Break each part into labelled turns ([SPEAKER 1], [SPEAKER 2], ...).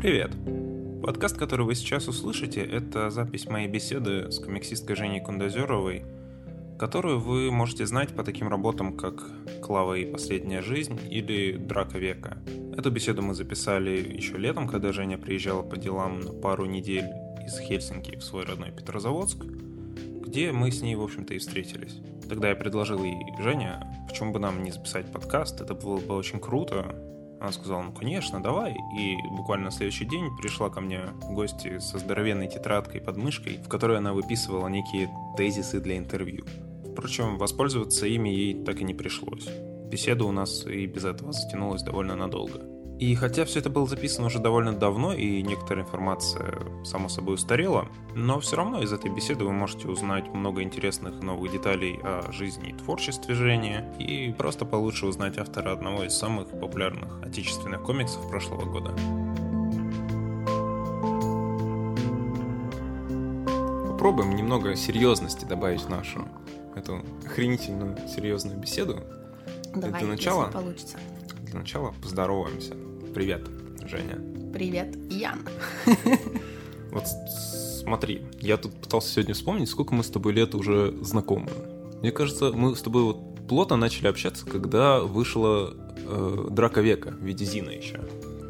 [SPEAKER 1] Привет! Подкаст, который вы сейчас услышите, это запись моей беседы с комиксисткой Женей Кундозеровой, которую вы можете знать по таким работам, как «Клава и последняя жизнь» или «Драка века». Эту беседу мы записали еще летом, когда Женя приезжала по делам на пару недель из Хельсинки в свой родной Петрозаводск, где мы с ней, в общем-то, и встретились. Тогда я предложил ей, Женя, почему бы нам не записать подкаст, это было бы очень круто, она сказала, ну, конечно, давай. И буквально на следующий день пришла ко мне в гости со здоровенной тетрадкой под мышкой, в которой она выписывала некие тезисы для интервью. Впрочем, воспользоваться ими ей так и не пришлось. Беседа у нас и без этого затянулась довольно надолго. И хотя все это было записано уже довольно давно, и некоторая информация, само собой, устарела, но все равно из этой беседы вы можете узнать много интересных новых деталей о жизни и творчестве Жени, и просто получше узнать автора одного из самых популярных отечественных комиксов прошлого года. Попробуем немного серьезности добавить в нашу эту охренительную серьезную беседу.
[SPEAKER 2] Давай,
[SPEAKER 1] для начала,
[SPEAKER 2] если получится.
[SPEAKER 1] Для начала поздороваемся. Привет, Женя.
[SPEAKER 2] Привет, Ян.
[SPEAKER 1] Вот смотри, я тут пытался сегодня вспомнить, сколько мы с тобой лет уже знакомы. Мне кажется, мы с тобой вот плотно начали общаться, когда вышла э, «Драка века» в виде Зина еще.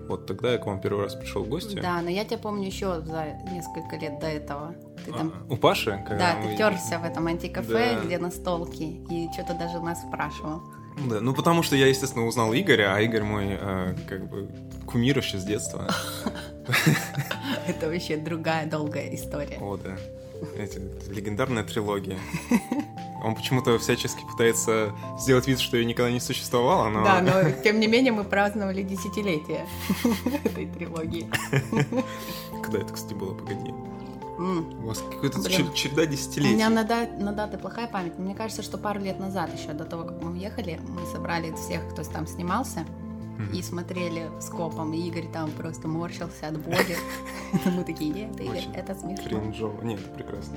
[SPEAKER 1] Вот тогда я к вам первый раз пришел в гости.
[SPEAKER 2] Да, но я тебя помню еще за несколько лет до этого. Ты там...
[SPEAKER 1] А, у Паши?
[SPEAKER 2] Да,
[SPEAKER 1] мы...
[SPEAKER 2] ты терся в этом антикафе,
[SPEAKER 1] Да.
[SPEAKER 2] где на столке, и что-то даже нас спрашивал.
[SPEAKER 1] Да, ну потому что я, естественно, узнал Игоря, а Игорь мой э, как бы кумир еще с детства.
[SPEAKER 2] Это вообще другая долгая история.
[SPEAKER 1] О, да. Эти, легендарная трилогия. Он почему-то всячески пытается сделать вид, что ее никогда не существовало, но...
[SPEAKER 2] Да, но тем не менее мы праздновали десятилетие этой трилогии.
[SPEAKER 1] Когда это, кстати, было? Погоди.
[SPEAKER 2] М.
[SPEAKER 1] У вас какая-то череда
[SPEAKER 2] У
[SPEAKER 1] десятилетий.
[SPEAKER 2] меня на, да- на даты плохая память. Мне кажется, что пару лет назад, еще до того, как мы уехали, мы собрали всех, кто там снимался,
[SPEAKER 1] Мгм.
[SPEAKER 2] и смотрели скопом, и Игорь там просто морщился от боли. Мы такие, нет, Игорь, это смешно.
[SPEAKER 1] Кринжово. Нет, прекрасно.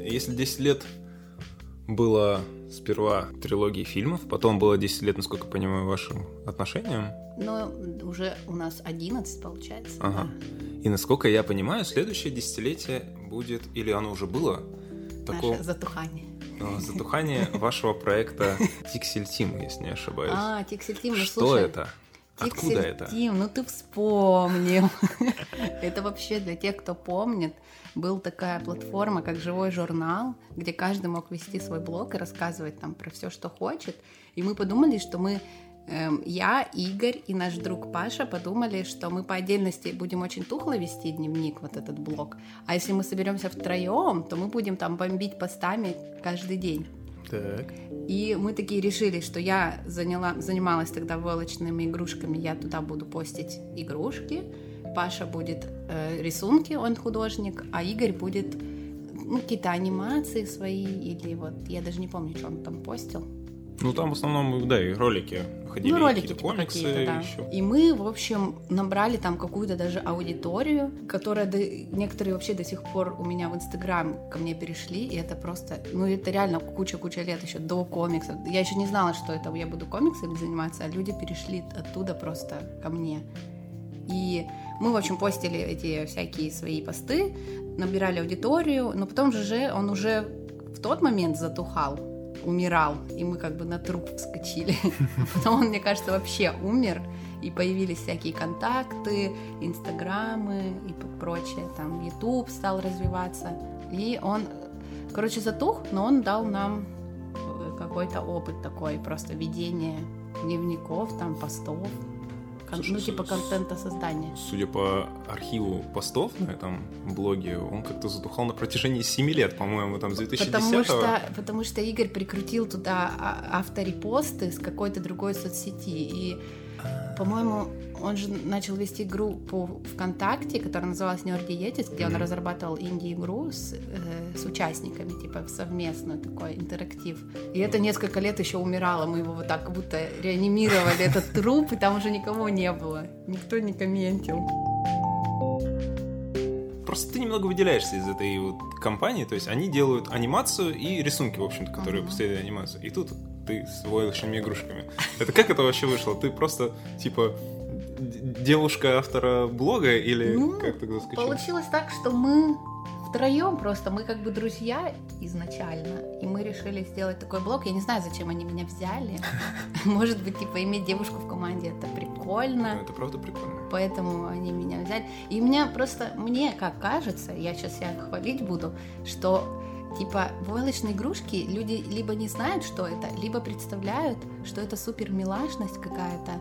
[SPEAKER 1] Если 10 лет было сперва трилогии фильмов, потом было 10 лет, насколько я понимаю, вашим отношениям,
[SPEAKER 2] Но уже у нас 11 получается.
[SPEAKER 1] Ага. И насколько я понимаю, следующее десятилетие будет, или оно уже было,
[SPEAKER 2] да.
[SPEAKER 1] такое
[SPEAKER 2] Наше затухание.
[SPEAKER 1] э, затухание вашего проекта Tixel Team, если не ошибаюсь.
[SPEAKER 2] А, Тиксель Тим, ну
[SPEAKER 1] Что
[SPEAKER 2] слушай,
[SPEAKER 1] это? Откуда
[SPEAKER 2] Тиксель
[SPEAKER 1] это?
[SPEAKER 2] Тим, ну ты вспомнил. Это вообще для тех, кто помнит, был такая платформа, как живой журнал, где каждый мог вести свой блог и рассказывать там про все, что хочет. И мы подумали, что мы эм, я, Игорь и наш друг Паша подумали, что мы по отдельности будем очень тухло вести дневник, вот этот блог. А если мы соберемся втроем, то мы будем там бомбить постами каждый день.
[SPEAKER 1] Так.
[SPEAKER 2] И мы такие решили, что я заняла, занималась тогда волочными игрушками, я туда буду постить игрушки, Паша будет э, рисунки, он художник, а Игорь будет ну, какие-то анимации свои, или вот, я даже не помню, что он там постил.
[SPEAKER 1] Ну там в основном, да, и ролики ходили,
[SPEAKER 2] ну, ролики
[SPEAKER 1] какие-то
[SPEAKER 2] типа
[SPEAKER 1] комиксы
[SPEAKER 2] да.
[SPEAKER 1] еще.
[SPEAKER 2] И мы, в общем, набрали там какую-то даже аудиторию, которая до- некоторые вообще до сих пор у меня в Инстаграм ко мне перешли, и это просто, ну это реально куча-куча лет еще до комиксов. Я еще не знала, что это я буду комиксами заниматься, а люди перешли оттуда просто ко мне. И мы, в общем, постили эти всякие свои посты, набирали аудиторию, но потом же он уже в тот момент затухал, умирал, и мы как бы на труп вскочили. Потом он, мне кажется, вообще умер, и появились всякие контакты, инстаграмы и прочее, там YouTube стал развиваться, и он, короче, затух, но он дал нам э, какой-то опыт такой, просто ведение дневников, там, постов, кон-
[SPEAKER 1] Слушай,
[SPEAKER 2] ну, типа контента создания.
[SPEAKER 1] Судя по архиву постов на этом блоге, он как-то затухал на протяжении 7 лет, по-моему, там с 2010
[SPEAKER 2] Потому что, потому что Игорь прикрутил туда а- авторепосты с какой-то другой соцсети. И, по-моему, он же начал вести группу ВКонтакте, которая называлась Nerdy Yetis, где он
[SPEAKER 1] Мгм.
[SPEAKER 2] разрабатывал инди-игру с, э, с участниками, типа совместную такой интерактив. И это несколько лет еще умирало. Мы его вот так как будто реанимировали, этот труп, и там уже никого не было. Никто не комментил.
[SPEAKER 1] Просто ты немного выделяешься из этой вот компании, то есть они делают анимацию и рисунки, в общем-то, которые
[SPEAKER 2] Ага.
[SPEAKER 1] последуют анимацию. И тут ты с войлочными игрушками. Это как это вообще вышло? Ты просто, типа, девушка автора блога или
[SPEAKER 2] Ну,
[SPEAKER 1] как тогда скачал?
[SPEAKER 2] Получилось так, что мы втроем просто, мы как бы друзья изначально, и мы решили сделать такой блог. Я не знаю, зачем они меня взяли. Может быть, типа, иметь девушку в команде это прикольно.
[SPEAKER 1] Ну, Это правда прикольно.
[SPEAKER 2] Поэтому они меня взяли. И мне просто, мне как кажется, я сейчас себя хвалить буду, что типа войлочные игрушки люди либо не знают, что это, либо представляют, что это супер милашность какая-то,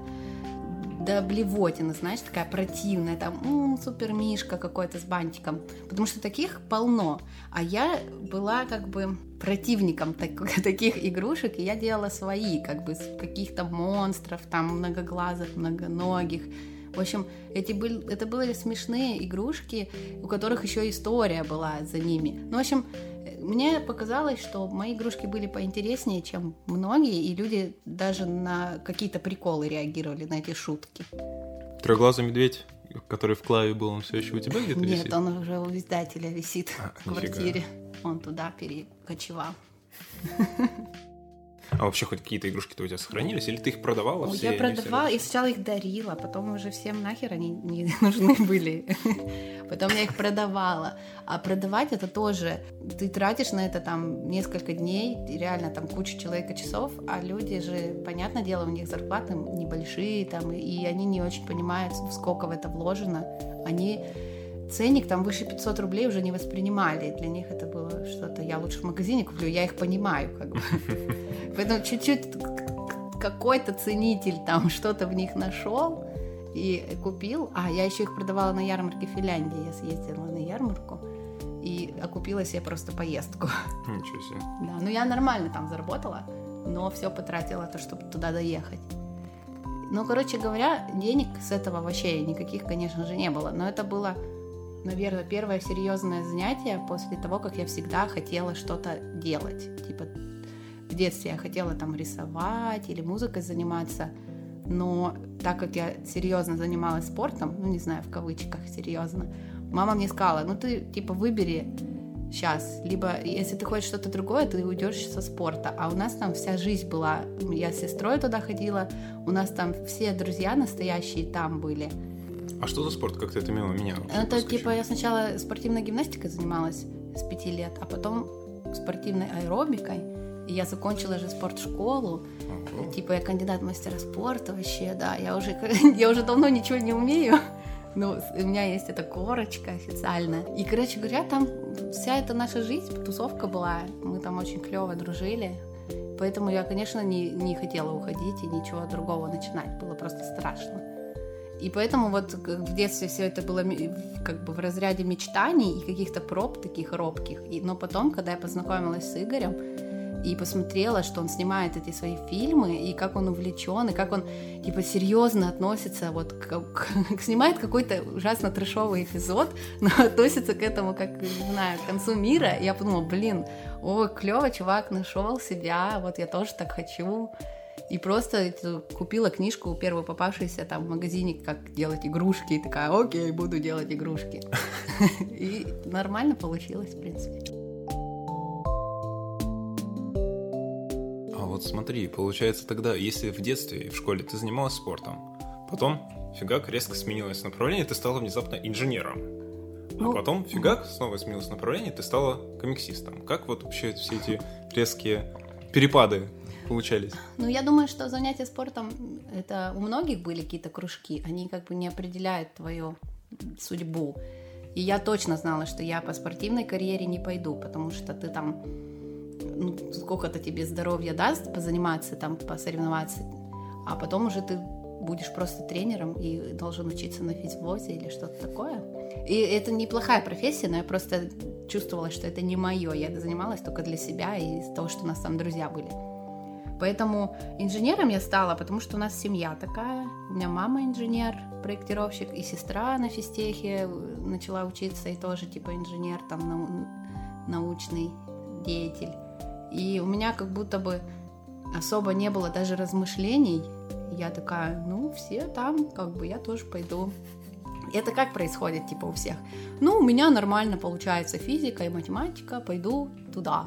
[SPEAKER 2] до блевотины, знаешь, такая противная, там, м, супер мишка какой-то с бантиком, потому что таких полно, а я была как бы противником так- таких игрушек, и я делала свои, как бы, каких-то монстров, там, многоглазых, многоногих, в общем, эти были, это были смешные игрушки, у которых еще история была за ними. Ну, в общем, мне показалось, что мои игрушки были поинтереснее, чем многие, и люди даже на какие-то приколы реагировали на эти шутки.
[SPEAKER 1] Трехглазый медведь, который в клаве был, он все еще у тебя где-то
[SPEAKER 2] Нет,
[SPEAKER 1] висит?
[SPEAKER 2] он уже у издателя висит
[SPEAKER 1] А,
[SPEAKER 2] в
[SPEAKER 1] нифига.
[SPEAKER 2] квартире. Он туда перекочевал.
[SPEAKER 1] А вообще хоть какие-то игрушки-то у тебя сохранились? Или ты их продавала
[SPEAKER 2] Ой,
[SPEAKER 1] все?
[SPEAKER 2] я
[SPEAKER 1] и
[SPEAKER 2] продавала, я сначала их дарила, потом уже всем нахер они не нужны были. Потом я их продавала. А продавать это тоже, ты тратишь на это там несколько дней, и реально там куча человека часов, а люди же, понятное дело, у них зарплаты небольшие там, и они не очень понимают, сколько в это вложено. Они ценник там выше 500 рублей уже не воспринимали. Для них это было что-то, я лучше в магазине куплю, я их понимаю как бы. Поэтому чуть-чуть какой-то ценитель там что-то в них нашел и купил. А, я еще их продавала на ярмарке Финляндии. Я съездила на ярмарку и окупила себе просто поездку.
[SPEAKER 1] Ничего себе.
[SPEAKER 2] Да, ну я нормально там заработала, но все потратила то, чтобы туда доехать. Ну, короче говоря, денег с этого вообще никаких, конечно же, не было. Но это было, наверное, первое серьезное занятие после того, как я всегда хотела что-то делать. Типа в детстве я хотела там рисовать или музыкой заниматься, но так как я серьезно занималась спортом, ну не знаю, в кавычках серьезно, мама мне сказала, ну ты типа выбери сейчас, либо если ты хочешь что-то другое, ты уйдешь со спорта, а у нас там вся жизнь была, я с сестрой туда ходила, у нас там все друзья настоящие там были,
[SPEAKER 1] А что за спорт? Как ты это мимо меня?
[SPEAKER 2] это типа я сначала спортивной гимнастикой занималась с пяти лет, а потом спортивной аэробикой. И я закончила же спортшколу.
[SPEAKER 1] Ого.
[SPEAKER 2] Типа я кандидат мастера спорта вообще, да. Я уже, я уже давно ничего не умею. Но у меня есть эта корочка официально. И, короче говоря, там вся эта наша жизнь, тусовка была. Мы там очень клево дружили. Поэтому я, конечно, не, не хотела уходить и ничего другого начинать. Было просто страшно. И поэтому вот как в детстве все это было как бы в разряде мечтаний и каких-то проб таких робких. И, но потом, когда я познакомилась с Игорем и посмотрела, что он снимает эти свои фильмы, и как он увлечен, и как он типа серьезно относится, вот к- к- снимает какой-то ужасно трешовый эпизод, но относится к этому как, не знаю, к концу мира. И я подумала, блин, о, клево, чувак нашел себя, вот я тоже так хочу. И просто купила книжку первую попавшуюся там в магазине, как делать игрушки, и такая, окей, буду делать игрушки. И нормально получилось, в принципе.
[SPEAKER 1] А вот смотри, получается тогда, если в детстве и в школе ты занималась спортом, потом фигак резко сменилось направление, ты стала внезапно инженером. А
[SPEAKER 2] Ну,
[SPEAKER 1] потом фигак снова сменилось направление, ты стала комиксистом. Как вот вообще все эти резкие перепады получались?
[SPEAKER 2] Ну, я думаю, что занятия спортом, это у многих были какие-то кружки, они как бы не определяют твою судьбу. И я точно знала, что я по спортивной карьере не пойду, потому что ты там, ну, сколько-то тебе здоровья даст позаниматься, там, посоревноваться, а потом уже ты будешь просто тренером и должен учиться на физвозе или что-то такое. И это неплохая профессия, но я просто чувствовала, что это не мое. Я занималась только для себя и из-за того, что у нас там друзья были. Поэтому инженером я стала, потому что у нас семья такая. У меня мама инженер, проектировщик, и сестра на физтехе начала учиться, и тоже типа инженер, там нау- научный деятель. И у меня как будто бы особо не было даже размышлений. Я такая, ну, все там, как бы я тоже пойду. Это как происходит, типа, у всех? Ну, у меня нормально получается физика и математика, пойду туда.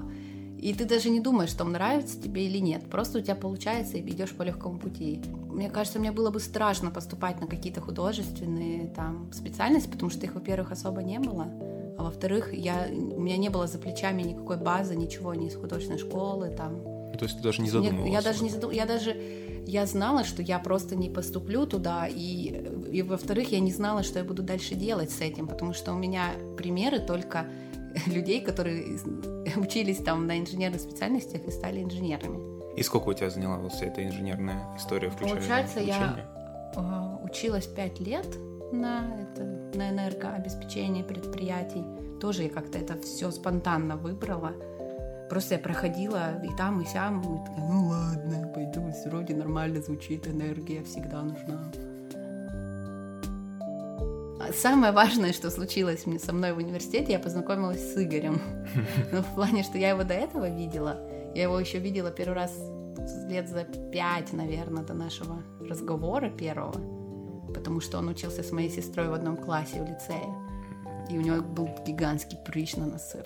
[SPEAKER 2] И ты даже не думаешь, что нравится тебе или нет. Просто у тебя получается и идешь по легкому пути. Мне кажется, мне было бы страшно поступать на какие-то художественные там специальности, потому что их, во-первых, особо не было. А во-вторых, я, у меня не было за плечами никакой базы, ничего, ни из художественной школы там.
[SPEAKER 1] То есть ты даже не задумывалась?
[SPEAKER 2] Я даже не задумывалась. Я даже я знала, что я просто не поступлю туда, и, и во-вторых, я не знала, что я буду дальше делать с этим, потому что у меня примеры только людей, которые учились там на инженерных специальностях и стали инженерами.
[SPEAKER 1] И сколько у тебя заняла вот вся эта инженерная история, включая
[SPEAKER 2] Получается, я э, училась пять лет на, это, на энергообеспечение предприятий. Тоже я как-то это все спонтанно выбрала. Просто я проходила и там, и сям, и такая, ну ладно, пойду, вроде нормально звучит, энергия всегда нужна. Самое важное, что случилось мне со мной в университете, я познакомилась с Игорем. Ну, в плане, что я его до этого видела. Я его еще видела первый раз лет за пять, наверное, до нашего разговора первого, потому что он учился с моей сестрой в одном классе в лицее и у него был гигантский прыщ на носу.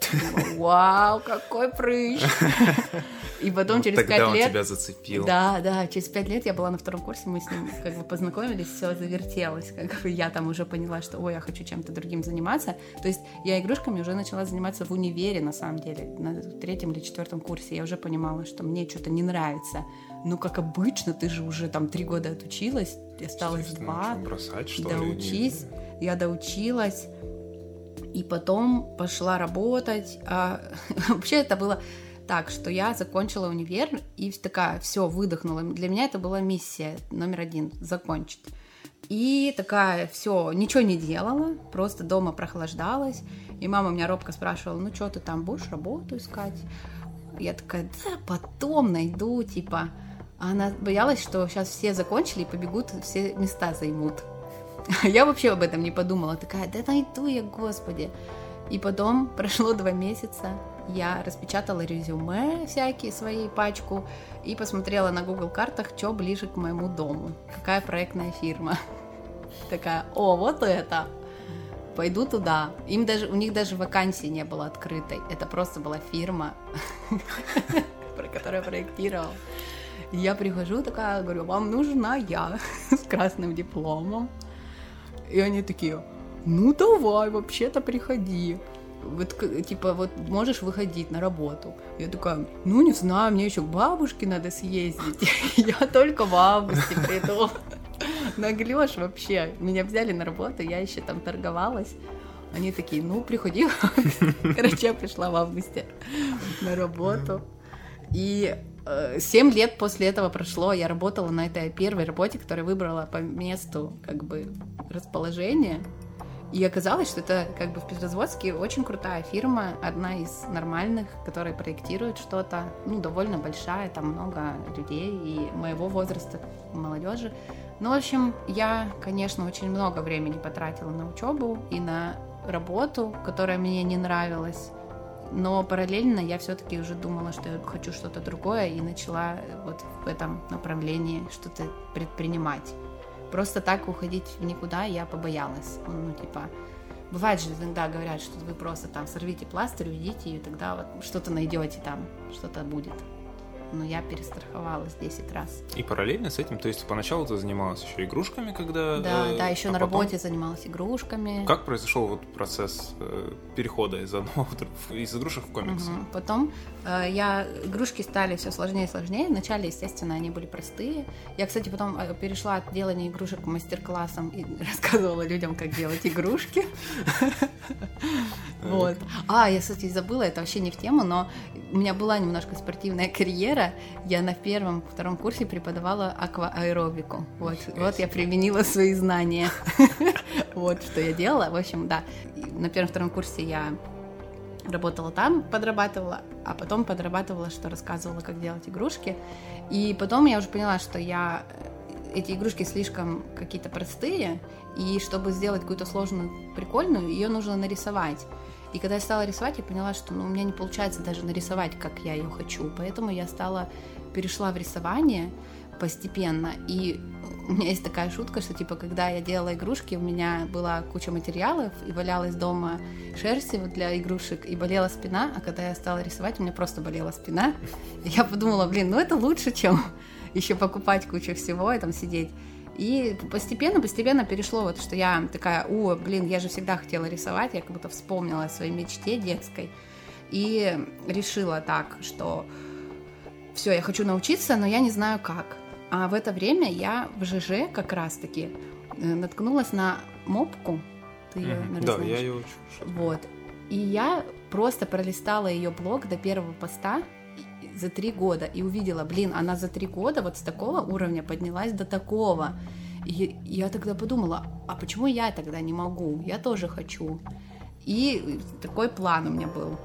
[SPEAKER 2] Вау, какой прыщ! И потом через пять лет...
[SPEAKER 1] он тебя зацепил.
[SPEAKER 2] Да, да, через пять лет я была на втором курсе, мы с ним как бы познакомились, все завертелось, как бы я там уже поняла, что, ой, я хочу чем-то другим заниматься. То есть я игрушками уже начала заниматься в универе, на самом деле, на третьем или четвертом курсе. Я уже понимала, что мне что-то не нравится. Ну, как обычно, ты же уже там три года отучилась, осталось два.
[SPEAKER 1] Бросать, что
[SPEAKER 2] доучись. Я доучилась, и потом пошла работать. А, вообще это было так, что я закончила универ и такая, все, выдохнула. Для меня это была миссия номер один — закончить. И такая, все, ничего не делала, просто дома прохлаждалась. И мама меня робко спрашивала, ну что ты там будешь работу искать? Я такая, да, потом найду, типа. Она боялась, что сейчас все закончили и побегут, все места займут. Я вообще об этом не подумала. Такая, да найду я, господи. И потом прошло два месяца, я распечатала резюме всякие, свои пачку, и посмотрела на Google картах, что ближе к моему дому, какая проектная фирма. Такая, о, вот это, пойду туда. Им даже, у них даже вакансии не было открытой, это просто была фирма, про которую я проектировала. я прихожу такая, говорю, вам нужна я с красным дипломом. И они такие, ну давай, вообще-то приходи. Вот, типа, вот можешь выходить на работу. Я такая, ну не знаю, мне еще к бабушке надо съездить. Я только в августе приду. Наглешь вообще. Меня взяли на работу, я еще там торговалась. Они такие, ну, приходи. Короче, я пришла в августе на работу. И семь лет после этого прошло, я работала на этой первой работе, которую выбрала по месту как бы расположения. И оказалось, что это как бы в Петрозаводске очень крутая фирма, одна из нормальных, которая проектирует что-то, ну, довольно большая, там много людей и моего возраста, молодежи. Ну, в общем, я, конечно, очень много времени потратила на учебу и на работу, которая мне не нравилась но параллельно я все-таки уже думала, что я хочу что-то другое и начала вот в этом направлении что-то предпринимать. Просто так уходить никуда я побоялась. Ну, типа, бывает же иногда говорят, что вы просто там сорвите пластырь, уйдите, и тогда вот что-то найдете там, что-то будет но я перестраховалась 10 раз.
[SPEAKER 1] И параллельно с этим, то есть поначалу ты занималась еще игрушками, когда...
[SPEAKER 2] Да, э, да, еще а на потом... работе занималась игрушками.
[SPEAKER 1] Как произошел вот процесс э, перехода из одного из игрушек в комиксы? Угу.
[SPEAKER 2] Потом э, я игрушки стали все сложнее и сложнее. Вначале, естественно, они были простые. Я, кстати, потом э, перешла от делания игрушек к мастер-классам и рассказывала людям, как делать игрушки. Вот. А, я, кстати, забыла, это вообще не в тему, но у меня была немножко спортивная карьера. Я на первом, втором курсе преподавала аквааэробику. Вот, вот я применила свои знания. Вот что я делала. В общем, да, на первом-втором курсе я работала там, подрабатывала, а потом подрабатывала, что рассказывала, как делать игрушки. И потом я уже поняла, что я эти игрушки слишком какие-то простые, и чтобы сделать какую-то сложную, прикольную, ее нужно нарисовать. И когда я стала рисовать, я поняла, что ну, у меня не получается даже нарисовать, как я ее хочу. Поэтому я стала, перешла в рисование, постепенно. И у меня есть такая шутка, что типа, когда я делала игрушки, у меня была куча материалов и валялась дома шерсти вот для игрушек, и болела спина, а когда я стала рисовать, у меня просто болела спина. И я подумала, блин, ну это лучше, чем еще покупать кучу всего и там сидеть. И постепенно, постепенно перешло вот, что я такая, о, блин, я же всегда хотела рисовать, я как будто вспомнила о своей мечте детской. И решила так, что все, я хочу научиться, но я не знаю как. А в это время я в ЖЖ как раз-таки э, наткнулась на мопку.
[SPEAKER 1] Ты ее, наверное, Да, знаешь. я ее учу.
[SPEAKER 2] Вот. И я просто пролистала ее блог до первого поста за три года и увидела, блин, она за три года вот с такого уровня поднялась до такого. И я тогда подумала, а почему я тогда не могу? Я тоже хочу. И такой план у меня был.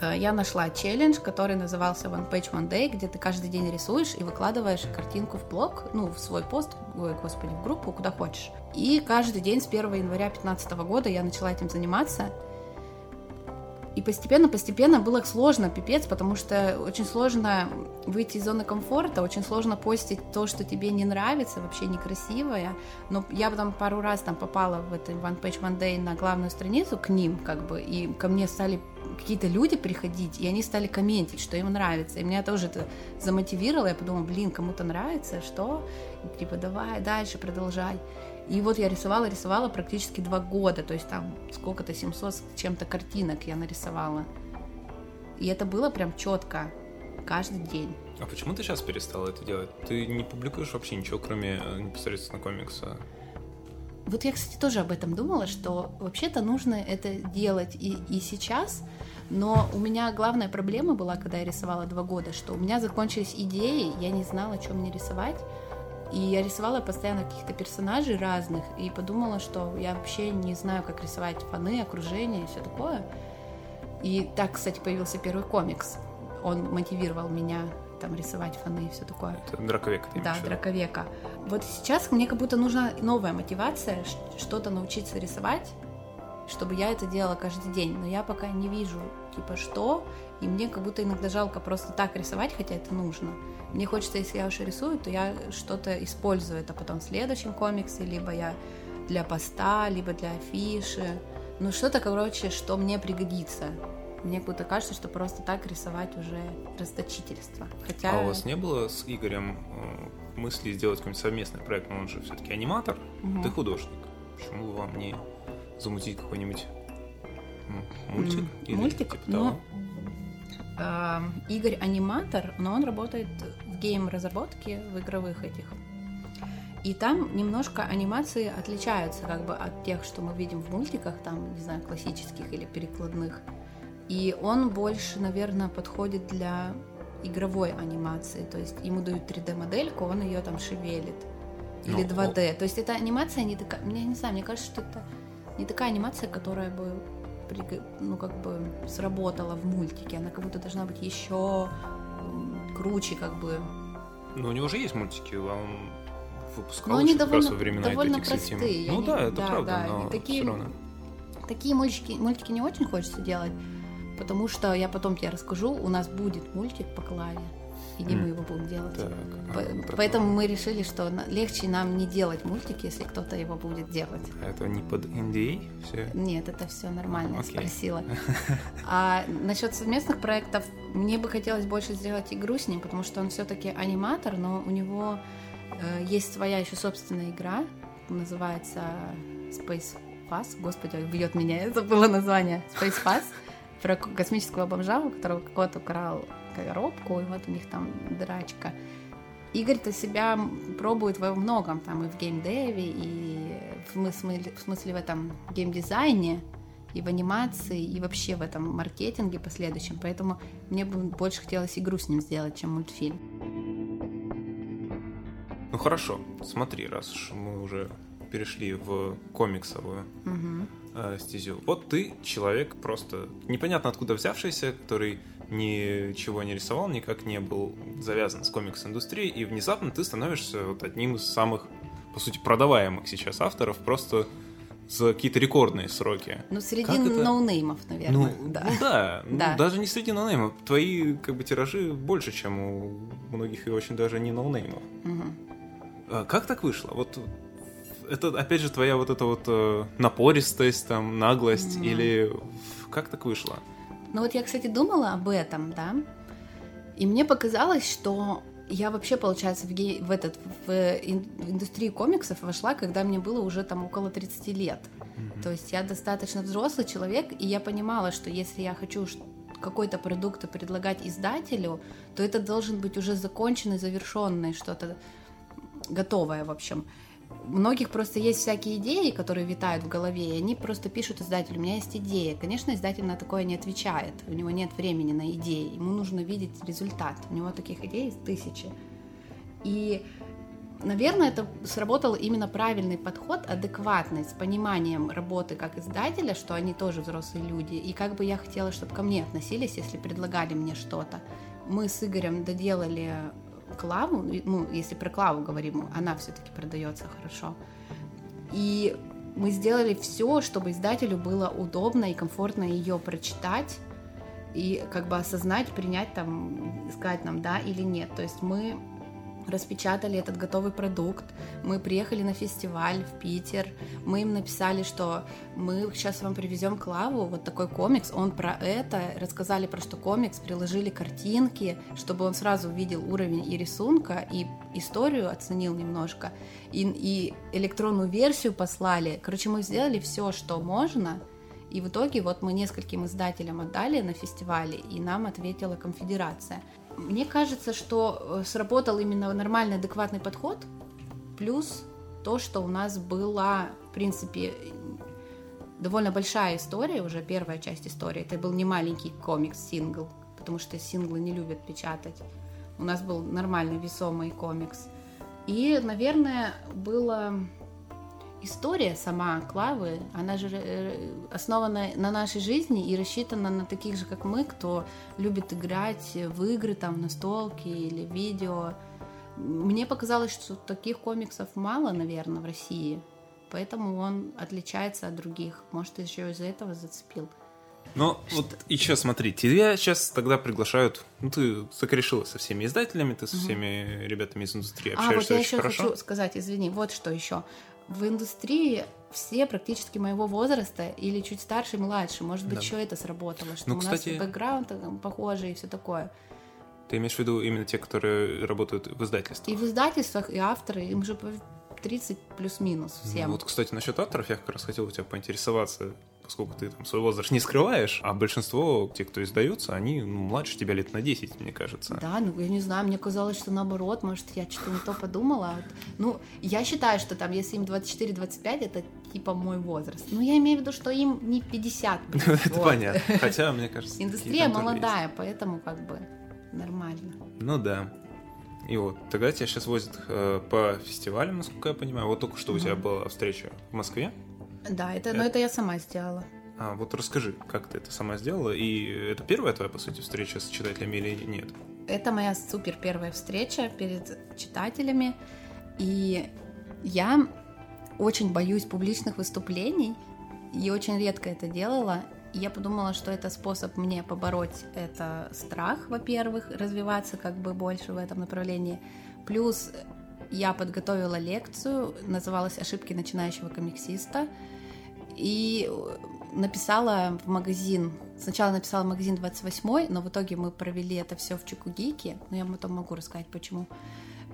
[SPEAKER 2] Э, я нашла челлендж, который назывался One Page One Day, где ты каждый день рисуешь и выкладываешь картинку в блог, ну, в свой пост, ой, господи, в группу, куда хочешь. И каждый день с 1 января 2015 года я начала этим заниматься. И постепенно-постепенно было сложно, пипец, потому что очень сложно выйти из зоны комфорта, очень сложно постить то, что тебе не нравится, вообще некрасивое. Но я потом пару раз там попала в этот One Page One Day на главную страницу к ним, как бы, и ко мне стали какие-то люди приходить, и они стали комментить, что им нравится. И меня тоже это замотивировало. Я подумала, блин, кому-то нравится, что? И, типа, давай дальше, продолжай. И вот я рисовала, рисовала практически два года, то есть там сколько-то 700 с чем-то картинок я нарисовала. И это было прям четко, каждый день.
[SPEAKER 1] А почему ты сейчас перестала это делать? Ты не публикуешь вообще ничего, кроме э, непосредственно комикса?
[SPEAKER 2] Вот я, кстати, тоже об этом думала, что вообще-то нужно это делать и, и сейчас, но у меня главная проблема была, когда я рисовала два года, что у меня закончились идеи, я не знала, что мне рисовать, и я рисовала постоянно каких-то персонажей разных, и подумала, что я вообще не знаю, как рисовать фоны, окружение и все такое. И так, кстати, появился первый комикс. Он мотивировал меня там рисовать фоны и все такое.
[SPEAKER 1] Это драковека, ты
[SPEAKER 2] Да, драковека. Вот сейчас мне как будто нужна новая мотивация, что-то научиться рисовать, чтобы я это делала каждый день. Но я пока не вижу, типа, что, и мне как будто иногда жалко просто так рисовать, хотя это нужно. Мне хочется, если я уже рисую, то я что-то использую это потом в следующем комиксе, либо я для поста, либо для афиши. Ну, что-то, короче, что мне пригодится. Мне будто кажется, что просто так рисовать уже расточительство. Хотя...
[SPEAKER 1] А у вас не было с Игорем э, мысли сделать какой-нибудь совместный проект? Но он же все-таки аниматор, угу. ты художник. Почему бы вам не замутить какой-нибудь мультик?
[SPEAKER 2] Или мультик? Типа ну, э, Игорь аниматор, но он работает в гейм-разработке, в игровых этих. И там немножко анимации отличаются как бы от тех, что мы видим в мультиках, там, не знаю, классических или перекладных. И он больше, наверное, подходит для игровой анимации. То есть ему дают 3D-модельку, он ее там шевелит. Или ну, 2D. То есть эта анимация не такая... Мне не знаю, мне кажется, что это не такая анимация, которая бы ну, как бы сработала в мультике. Она как будто должна быть еще круче, как бы.
[SPEAKER 1] Ну, у него уже есть мультики, а он выпускал но они довольно, во времена
[SPEAKER 2] довольно простые.
[SPEAKER 1] Ну да, это да, правда, да, но
[SPEAKER 2] такие,
[SPEAKER 1] все равно.
[SPEAKER 2] Такие мультики, мультики не очень хочется делать, потому что я потом тебе расскажу, у нас будет мультик по Клаве, не мы его будем делать. Так, По- поэтому мы решили, что легче нам не делать мультики, если кто-то его будет делать.
[SPEAKER 1] А это не под NDA все?
[SPEAKER 2] Нет, это все нормально, okay. спросила. А насчет совместных проектов, мне бы хотелось больше сделать игру с ним, потому что он все-таки аниматор, но у него э, есть своя еще собственная игра, называется Space Pass. Господи, бьет меня, я забыла название. Space Pass про космического бомжа, у которого какой-то украл коробку, и вот у них там драчка. Игорь-то себя пробует во многом, там и в геймдеве, и в смысле, в смысле в этом геймдизайне, и в анимации, и вообще в этом маркетинге последующем. Поэтому мне бы больше хотелось игру с ним сделать, чем мультфильм.
[SPEAKER 1] Ну хорошо, смотри, раз уж мы уже перешли в комиксовую угу. э, стезю. Вот ты человек просто непонятно откуда взявшийся, который ничего не рисовал, никак не был завязан с комикс-индустрией, и внезапно ты становишься вот одним из самых, по сути, продаваемых сейчас авторов, просто за какие-то рекордные сроки.
[SPEAKER 2] Ну, среди ноунеймов, наверное.
[SPEAKER 1] Ну, да. Ну, да. да. Ну, даже не среди ноунеймов. Твои как бы тиражи больше, чем у многих и очень даже не ноунеймов. Угу. А как так вышло? Вот это, опять же, твоя вот эта вот э, напористость, там, наглость, угу. или как так вышло?
[SPEAKER 2] Ну вот я, кстати, думала об этом, да, и мне показалось, что я вообще, получается, в, гей, в, этот, в, индустрию комиксов вошла, когда мне было уже там около 30 лет. Mm-hmm. То есть я достаточно взрослый человек, и я понимала, что если я хочу какой-то продукт предлагать издателю, то это должен быть уже законченный, завершенный, что-то готовое, в общем многих просто есть всякие идеи, которые витают в голове, и они просто пишут издателю, у меня есть идея. Конечно, издатель на такое не отвечает, у него нет времени на идеи, ему нужно видеть результат. У него таких идей тысячи. И, наверное, это сработал именно правильный подход, адекватный, с пониманием работы как издателя, что они тоже взрослые люди, и как бы я хотела, чтобы ко мне относились, если предлагали мне что-то. Мы с Игорем доделали Клаву, ну, если про Клаву говорим, она все-таки продается хорошо. И мы сделали все, чтобы издателю было удобно и комфортно ее прочитать и как бы осознать, принять там, сказать нам да или нет. То есть мы распечатали этот готовый продукт, мы приехали на фестиваль в Питер, мы им написали, что мы сейчас вам привезем Клаву, вот такой комикс, он про это, рассказали про что комикс, приложили картинки, чтобы он сразу увидел уровень и рисунка, и историю оценил немножко, и, и электронную версию послали. Короче, мы сделали все, что можно, и в итоге вот мы нескольким издателям отдали на фестивале, и нам ответила конфедерация. Мне кажется, что э, сработал именно нормальный, адекватный подход, плюс то, что у нас была, в принципе, довольно большая история, уже первая часть истории. Это был не маленький комикс-сингл, потому что синглы не любят печатать. У нас был нормальный, весомый комикс. И, наверное, было история сама Клавы, она же э, основана на нашей жизни и рассчитана на таких же, как мы, кто любит играть в игры, там, на столке или видео. Мне показалось, что таких комиксов мало, наверное, в России, поэтому он отличается от других. Может, еще из-за этого зацепил.
[SPEAKER 1] Но что? вот еще смотри, тебя сейчас тогда приглашают, ну ты сокрешила со всеми издателями, ты со всеми угу. ребятами из индустрии общаешься
[SPEAKER 2] а, вот я
[SPEAKER 1] очень
[SPEAKER 2] еще
[SPEAKER 1] хорошо.
[SPEAKER 2] хочу сказать, извини, вот что еще в индустрии все практически моего возраста или чуть старше, младше. Может быть, да. еще это сработало, что ну, кстати... у нас бэкграунд похожий и все такое.
[SPEAKER 1] Ты имеешь в виду именно те, которые работают в издательствах?
[SPEAKER 2] И в издательствах, и авторы, им же 30 плюс-минус всем.
[SPEAKER 1] Ну, вот, кстати, насчет авторов я как раз хотел у тебя поинтересоваться поскольку ты там свой возраст не скрываешь, а большинство, те, кто издаются, они ну, младше тебя лет на 10, мне кажется.
[SPEAKER 2] Да, ну я не знаю, мне казалось, что наоборот, может, я что-то не то подумала. Ну, я считаю, что там, если им 24-25, это типа мой возраст. Ну, я имею в виду, что им не 50.
[SPEAKER 1] Это понятно. Хотя, мне кажется...
[SPEAKER 2] Индустрия молодая, поэтому как бы нормально.
[SPEAKER 1] Ну да. И вот, тогда тебя сейчас возят э, по фестивалям, насколько я понимаю. Вот только что у тебя была встреча в Москве.
[SPEAKER 2] Да, это, но это я сама сделала.
[SPEAKER 1] А, вот расскажи, как ты это сама сделала, и это первая твоя, по сути, встреча с читателями или нет?
[SPEAKER 2] Это моя супер первая встреча перед читателями, и я очень боюсь публичных выступлений, и очень редко это делала, и я подумала, что это способ мне побороть это страх, во-первых, развиваться как бы больше в этом направлении, плюс я подготовила лекцию, называлась «Ошибки начинающего комиксиста», и написала в магазин. Сначала написала в магазин 28 но в итоге мы провели это все в Чикугике. Но я потом могу рассказать, почему.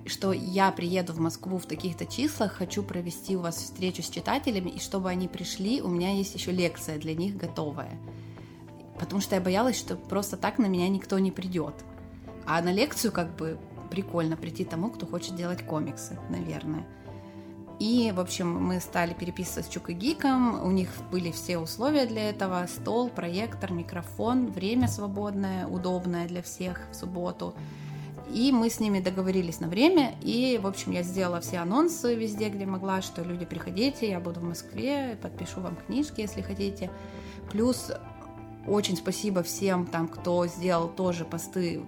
[SPEAKER 2] Что я приеду в Москву в таких-то числах, хочу провести у вас встречу с читателями, и чтобы они пришли, у меня есть еще лекция для них готовая. Потому что я боялась, что просто так на меня никто не придет. А на лекцию как бы прикольно прийти тому, кто хочет делать комиксы, наверное. И, в общем, мы стали переписываться с Чукой Гиком, у них были все условия для этого, стол, проектор, микрофон, время свободное, удобное для всех в субботу. И мы с ними договорились на время, и, в общем, я сделала все анонсы везде, где могла, что люди приходите, я буду в Москве, подпишу вам книжки, если хотите. Плюс очень спасибо всем там, кто сделал тоже посты.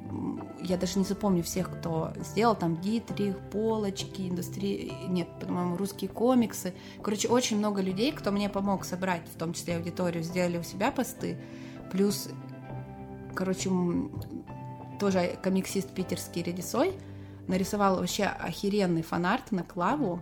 [SPEAKER 2] Я даже не запомню всех, кто сделал там Дитрих, полочки, индустрии, нет, по-моему, русские комиксы. Короче, очень много людей, кто мне помог собрать, в том числе аудиторию, сделали у себя посты. Плюс, короче, тоже комиксист питерский Редисой нарисовал вообще охеренный фанарт на Клаву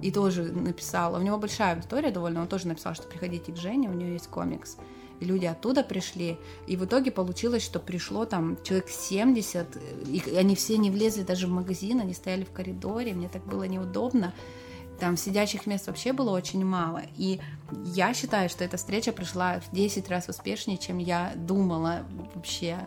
[SPEAKER 2] и тоже написал, у него большая аудитория довольно, он тоже написал, что приходите к Жене, у нее есть комикс люди оттуда пришли, и в итоге получилось, что пришло там человек 70, и они все не влезли даже в магазин, они стояли в коридоре, мне так было неудобно, там сидячих мест вообще было очень мало, и я считаю, что эта встреча прошла в 10 раз успешнее, чем я думала вообще,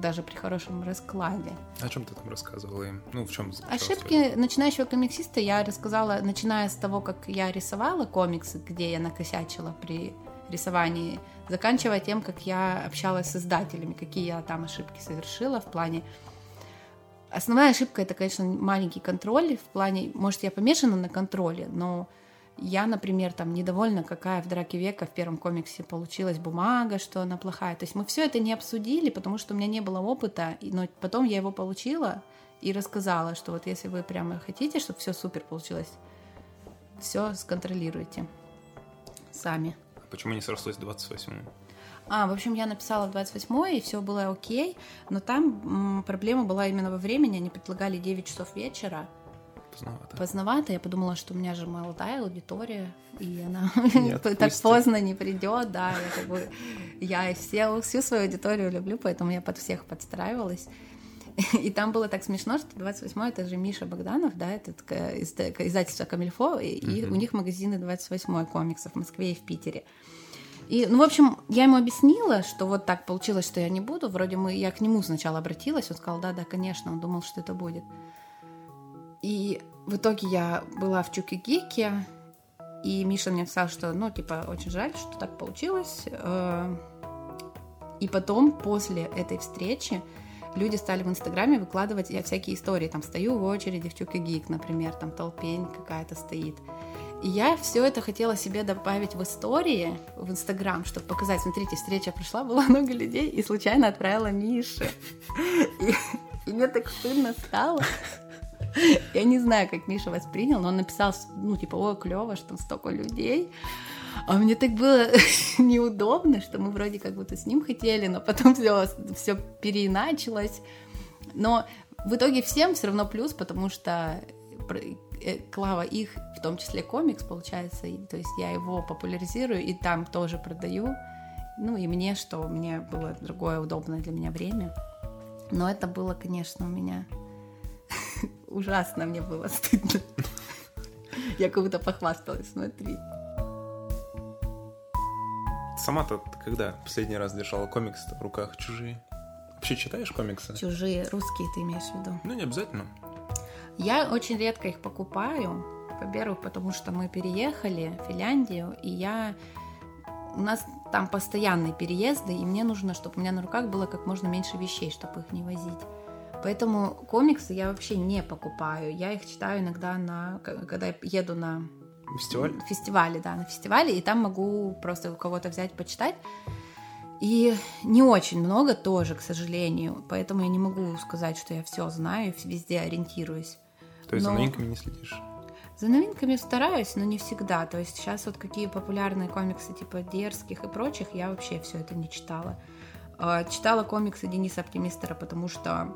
[SPEAKER 2] даже при хорошем раскладе.
[SPEAKER 1] О чем ты там рассказывала им? Ну, в чем
[SPEAKER 2] Ошибки начинающего комиксиста я рассказала, начиная с того, как я рисовала комиксы, где я накосячила при рисовании, заканчивая тем, как я общалась с издателями, какие я там ошибки совершила в плане Основная ошибка это, конечно, маленький контроль. В плане, может, я помешана на контроле, но я, например, там недовольна, какая в драке века в первом комиксе получилась бумага, что она плохая. То есть мы все это не обсудили, потому что у меня не было опыта, но потом я его получила и рассказала, что вот если вы прямо хотите, чтобы все супер получилось, все сконтролируйте сами.
[SPEAKER 1] Почему не срослось 28
[SPEAKER 2] а, в общем, я написала 28 и все было окей, но там проблема была именно во времени, они предлагали 9 часов вечера.
[SPEAKER 1] Поздновато.
[SPEAKER 2] Поздновато, я подумала, что у меня же молодая аудитория, и она так поздно не придет, да, я как бы, я все, всю свою аудиторию люблю, поэтому я под всех подстраивалась. И там было так смешно, что 28-й это же Миша Богданов, да, это издательство Камильфо, и, и у них магазины 28-й комиксов в Москве и в Питере. И, ну, в общем, я ему объяснила, что вот так получилось, что я не буду. Вроде мы, я к нему сначала обратилась, он сказал, да, да, конечно, он думал, что это будет. И в итоге я была в Чуки-Гике, и Миша мне сказал, что, ну, типа, очень жаль, что так получилось. Э, и потом, после этой встречи, люди стали в Инстаграме выкладывать я всякие истории. Там стою в очереди в Чуки-Гик, например, там толпень какая-то стоит. И я все это хотела себе добавить в истории, в Инстаграм, чтобы показать, смотрите, встреча прошла, было много людей, и случайно отправила Мише. И, мне так стыдно стало. Я не знаю, как Миша воспринял, но он написал, ну, типа, о, клево, что столько людей. А мне так было неудобно, что мы вроде как будто с ним хотели, но потом все, все переиначилось. Но в итоге всем все равно плюс, потому что Э, Клава их, в том числе комикс, получается, то есть я его популяризирую и там тоже продаю, ну и мне, что мне было другое удобное для меня время. Но это было, конечно, у меня ужасно мне было стыдно. Я как будто похвасталась, смотри.
[SPEAKER 1] Сама-то когда последний раз держала комикс в руках чужие? Вообще читаешь комиксы?
[SPEAKER 2] Чужие, русские ты имеешь в виду?
[SPEAKER 1] Ну, не обязательно.
[SPEAKER 2] Я очень редко их покупаю. Во-первых, потому что мы переехали в Финляндию, и я... У нас там постоянные переезды, и мне нужно, чтобы у меня на руках было как можно меньше вещей, чтобы их не возить. Поэтому комиксы я вообще не покупаю. Я их читаю иногда на, когда я еду на
[SPEAKER 1] Фестиваль?
[SPEAKER 2] фестивале, да, на фестивале, и там могу просто у кого-то взять, почитать. И не очень много тоже, к сожалению, поэтому я не могу сказать, что я все знаю, везде ориентируюсь.
[SPEAKER 1] То есть но... за новинками не следишь?
[SPEAKER 2] За новинками стараюсь, но не всегда. То есть сейчас вот какие популярные комиксы типа Дерзких и прочих, я вообще все это не читала. А, читала комиксы Дениса Оптимистера, потому что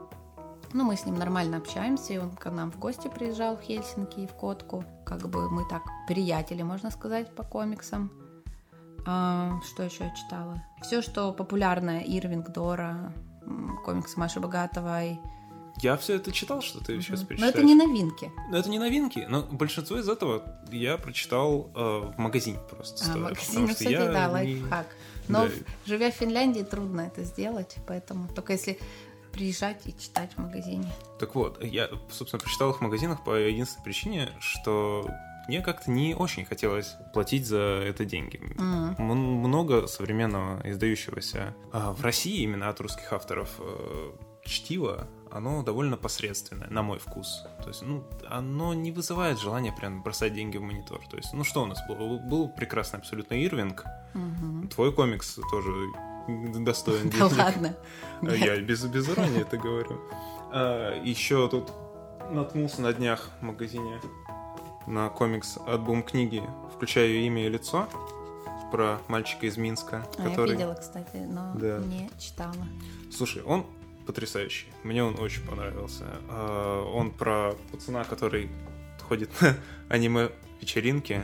[SPEAKER 2] ну, мы с ним нормально общаемся, и он к нам в гости приезжал в Хельсинки и в Котку. Как бы мы так приятели, можно сказать, по комиксам. А, что еще я читала? Все, что популярное, Ирвинг, Дора, комиксы Маши Богатовой,
[SPEAKER 1] я все это читал, что ты сейчас перечисляешь.
[SPEAKER 2] Но это не новинки.
[SPEAKER 1] Но это не новинки, но большинство из этого я прочитал э, в магазине просто.
[SPEAKER 2] А, в магазине, кстати, я да, лайфхак. Но да. живя в Финляндии трудно это сделать, поэтому только если приезжать и читать в магазине.
[SPEAKER 1] Так вот, я, собственно, прочитал их в магазинах по единственной причине, что мне как-то не очень хотелось платить за это деньги. Mm. Много современного издающегося а, в России именно от русских авторов э, чтива оно довольно посредственное, на мой вкус. То есть, ну, оно не вызывает желания прям бросать деньги в монитор. То есть, ну что у нас было? Был прекрасный абсолютно Ирвинг. Угу. Твой комикс тоже достоин
[SPEAKER 2] Да
[SPEAKER 1] денег.
[SPEAKER 2] ладно.
[SPEAKER 1] А Я без, без иронии это говорю. А, еще тут наткнулся на днях в магазине на комикс от Бум книги «Включаю имя и лицо» про мальчика из Минска,
[SPEAKER 2] А, Я
[SPEAKER 1] который...
[SPEAKER 2] видела, кстати, но
[SPEAKER 1] Да.
[SPEAKER 2] не читала.
[SPEAKER 1] Слушай, он потрясающий. Мне он очень понравился. А, Он про пацана, который ходит на аниме-вечеринки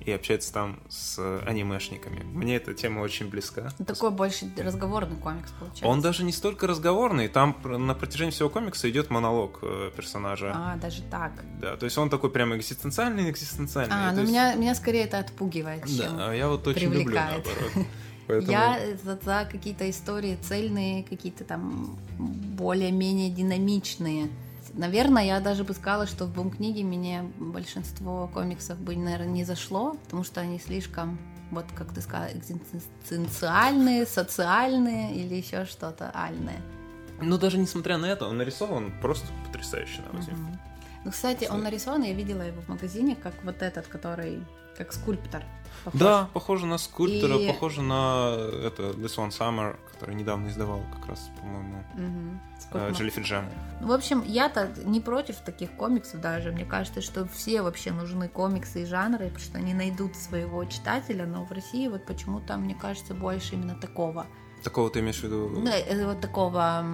[SPEAKER 1] и общается там с анимешниками. Мне эта тема очень близка.
[SPEAKER 2] Такой больше разговорный комикс получается.
[SPEAKER 1] Он даже не столько разговорный, там на протяжении всего комикса идет монолог э, персонажа.
[SPEAKER 2] А, даже так.
[SPEAKER 1] Да, то есть он такой прям экзистенциальный, экзистенциальный.
[SPEAKER 2] А, ну
[SPEAKER 1] есть-
[SPEAKER 2] меня, меня скорее это отпугивает.
[SPEAKER 1] Да, а я вот очень люблю
[SPEAKER 2] привлекает.
[SPEAKER 1] наоборот. Поэтому-
[SPEAKER 2] Я за, за какие-то истории цельные, какие-то там более-менее динамичные. Наверное, я даже бы сказала, что в бум-книге мне большинство комиксов бы, наверное, не зашло, потому что они слишком, вот как ты сказала, экзистенциальные, социальные или еще что-то альное.
[SPEAKER 1] Ну, даже несмотря на это, он нарисован просто потрясающе, на взгляд.
[SPEAKER 2] Мгм. Ну, кстати, он нарисован, я видела его в магазине, как вот этот, который как скульптор. похож.
[SPEAKER 1] Да, похоже на скульптора,
[SPEAKER 2] И-
[SPEAKER 1] похоже на это This One Summer, который недавно издавал как раз, по-моему,
[SPEAKER 2] Мгм. Сколько
[SPEAKER 1] э,
[SPEAKER 2] мо-
[SPEAKER 1] Джелли Фиджан.
[SPEAKER 2] В общем, я-то не против таких комиксов даже. Мне кажется, что все вообще нужны комиксы и жанры, потому что они найдут своего читателя, но в России вот почему-то, мне кажется, больше именно такого.
[SPEAKER 1] Такого ты имеешь в виду?
[SPEAKER 2] Да, э, вот такого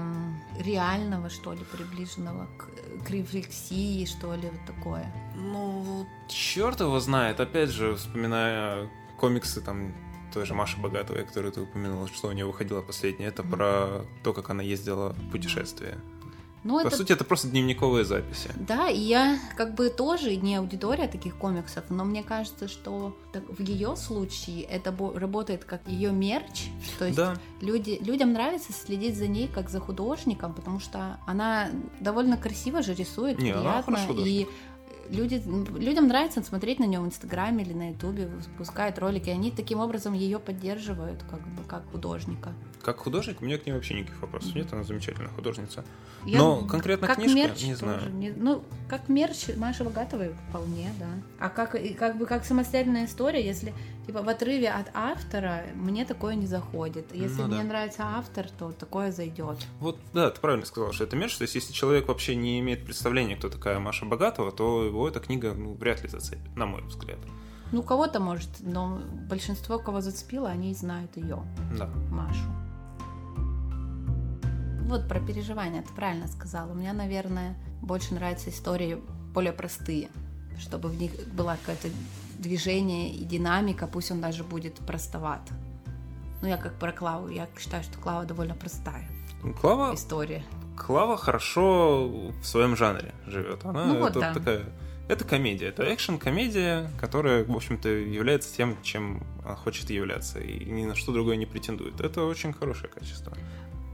[SPEAKER 2] реального, что ли, приближенного к, к рефлексии, что ли, вот такое.
[SPEAKER 1] Ну, черт его знает. Опять же, вспоминая комиксы там той же Маши Богатовой, которую ты упомянула, что у нее выходило последнее, это
[SPEAKER 2] Мгм.
[SPEAKER 1] про то, как она ездила в путешествие.
[SPEAKER 2] Ну,
[SPEAKER 1] По
[SPEAKER 2] это
[SPEAKER 1] сути, это просто дневниковые записи.
[SPEAKER 2] Да, и я как бы тоже не аудитория таких комиксов, но мне кажется, что в ее случае это бо- работает как ее мерч, то есть
[SPEAKER 1] Да.
[SPEAKER 2] люди, людям нравится следить за ней как за художником, потому что она довольно красиво же рисует,
[SPEAKER 1] Не,
[SPEAKER 2] приятно, и люди, людям нравится смотреть на нее в Инстаграме или на Ютубе, выпускают ролики, и они таким образом ее поддерживают как бы как художника.
[SPEAKER 1] Как художник, у меня к ней вообще никаких вопросов нет, она замечательная художница.
[SPEAKER 2] Я-
[SPEAKER 1] Но конкретно
[SPEAKER 2] как
[SPEAKER 1] книжка,
[SPEAKER 2] мерч
[SPEAKER 1] не
[SPEAKER 2] тоже
[SPEAKER 1] знаю.
[SPEAKER 2] не- ну, как мерч Маши Богатовой вполне, да. А как, и как бы как самостоятельная история, если типа в отрыве от автора, мне такое не заходит. Если
[SPEAKER 1] Ну
[SPEAKER 2] мне
[SPEAKER 1] да.
[SPEAKER 2] нравится автор, то такое зайдет.
[SPEAKER 1] Вот, да, ты правильно сказал, что это мерч. То есть, если человек вообще не имеет представления, кто такая Маша Богатова, то его эта книга ну, вряд ли зацепит, на мой взгляд.
[SPEAKER 2] Ну, кого-то может, но большинство, кого зацепило, они знают ее,
[SPEAKER 1] Да.
[SPEAKER 2] Машу. Вот про переживания, ты правильно сказала. У меня, наверное, больше нравятся истории более простые, чтобы в них была какое-то движение и динамика, пусть он даже будет простоват. Ну, я как про Клаву, я считаю, что Клава довольно простая
[SPEAKER 1] Клава,
[SPEAKER 2] история.
[SPEAKER 1] Клава хорошо в своем жанре живет. Она
[SPEAKER 2] Ну вот да.
[SPEAKER 1] такая. Это комедия, это экшен-комедия, которая, в общем-то, является тем, чем хочет являться, и ни на что другое не претендует. Это очень хорошее качество.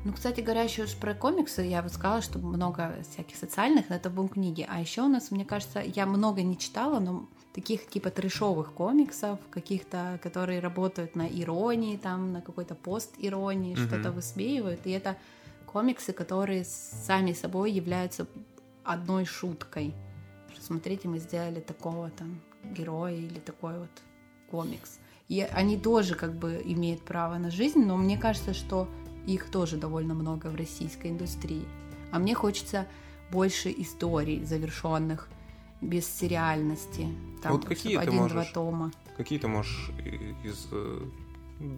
[SPEAKER 2] Ну, кстати говоря, еще уж про комиксы, я вот сказала, что много всяких социальных, это в книги. А еще у нас, мне кажется, я много не читала, но таких типа трешовых комиксов, каких-то, которые работают на иронии, там, на какой-то пост-иронии,
[SPEAKER 1] Мгм.
[SPEAKER 2] что-то высмеивают. И это комиксы, которые сами собой являются одной шуткой. Смотрите, мы сделали такого там героя или такой вот комикс. И они тоже как бы имеют право на жизнь, но мне кажется, что их тоже довольно много в российской индустрии. А мне хочется больше историй завершенных, без сериальности. Там
[SPEAKER 1] Вот какие ты можешь?
[SPEAKER 2] тома.
[SPEAKER 1] Какие ты можешь из...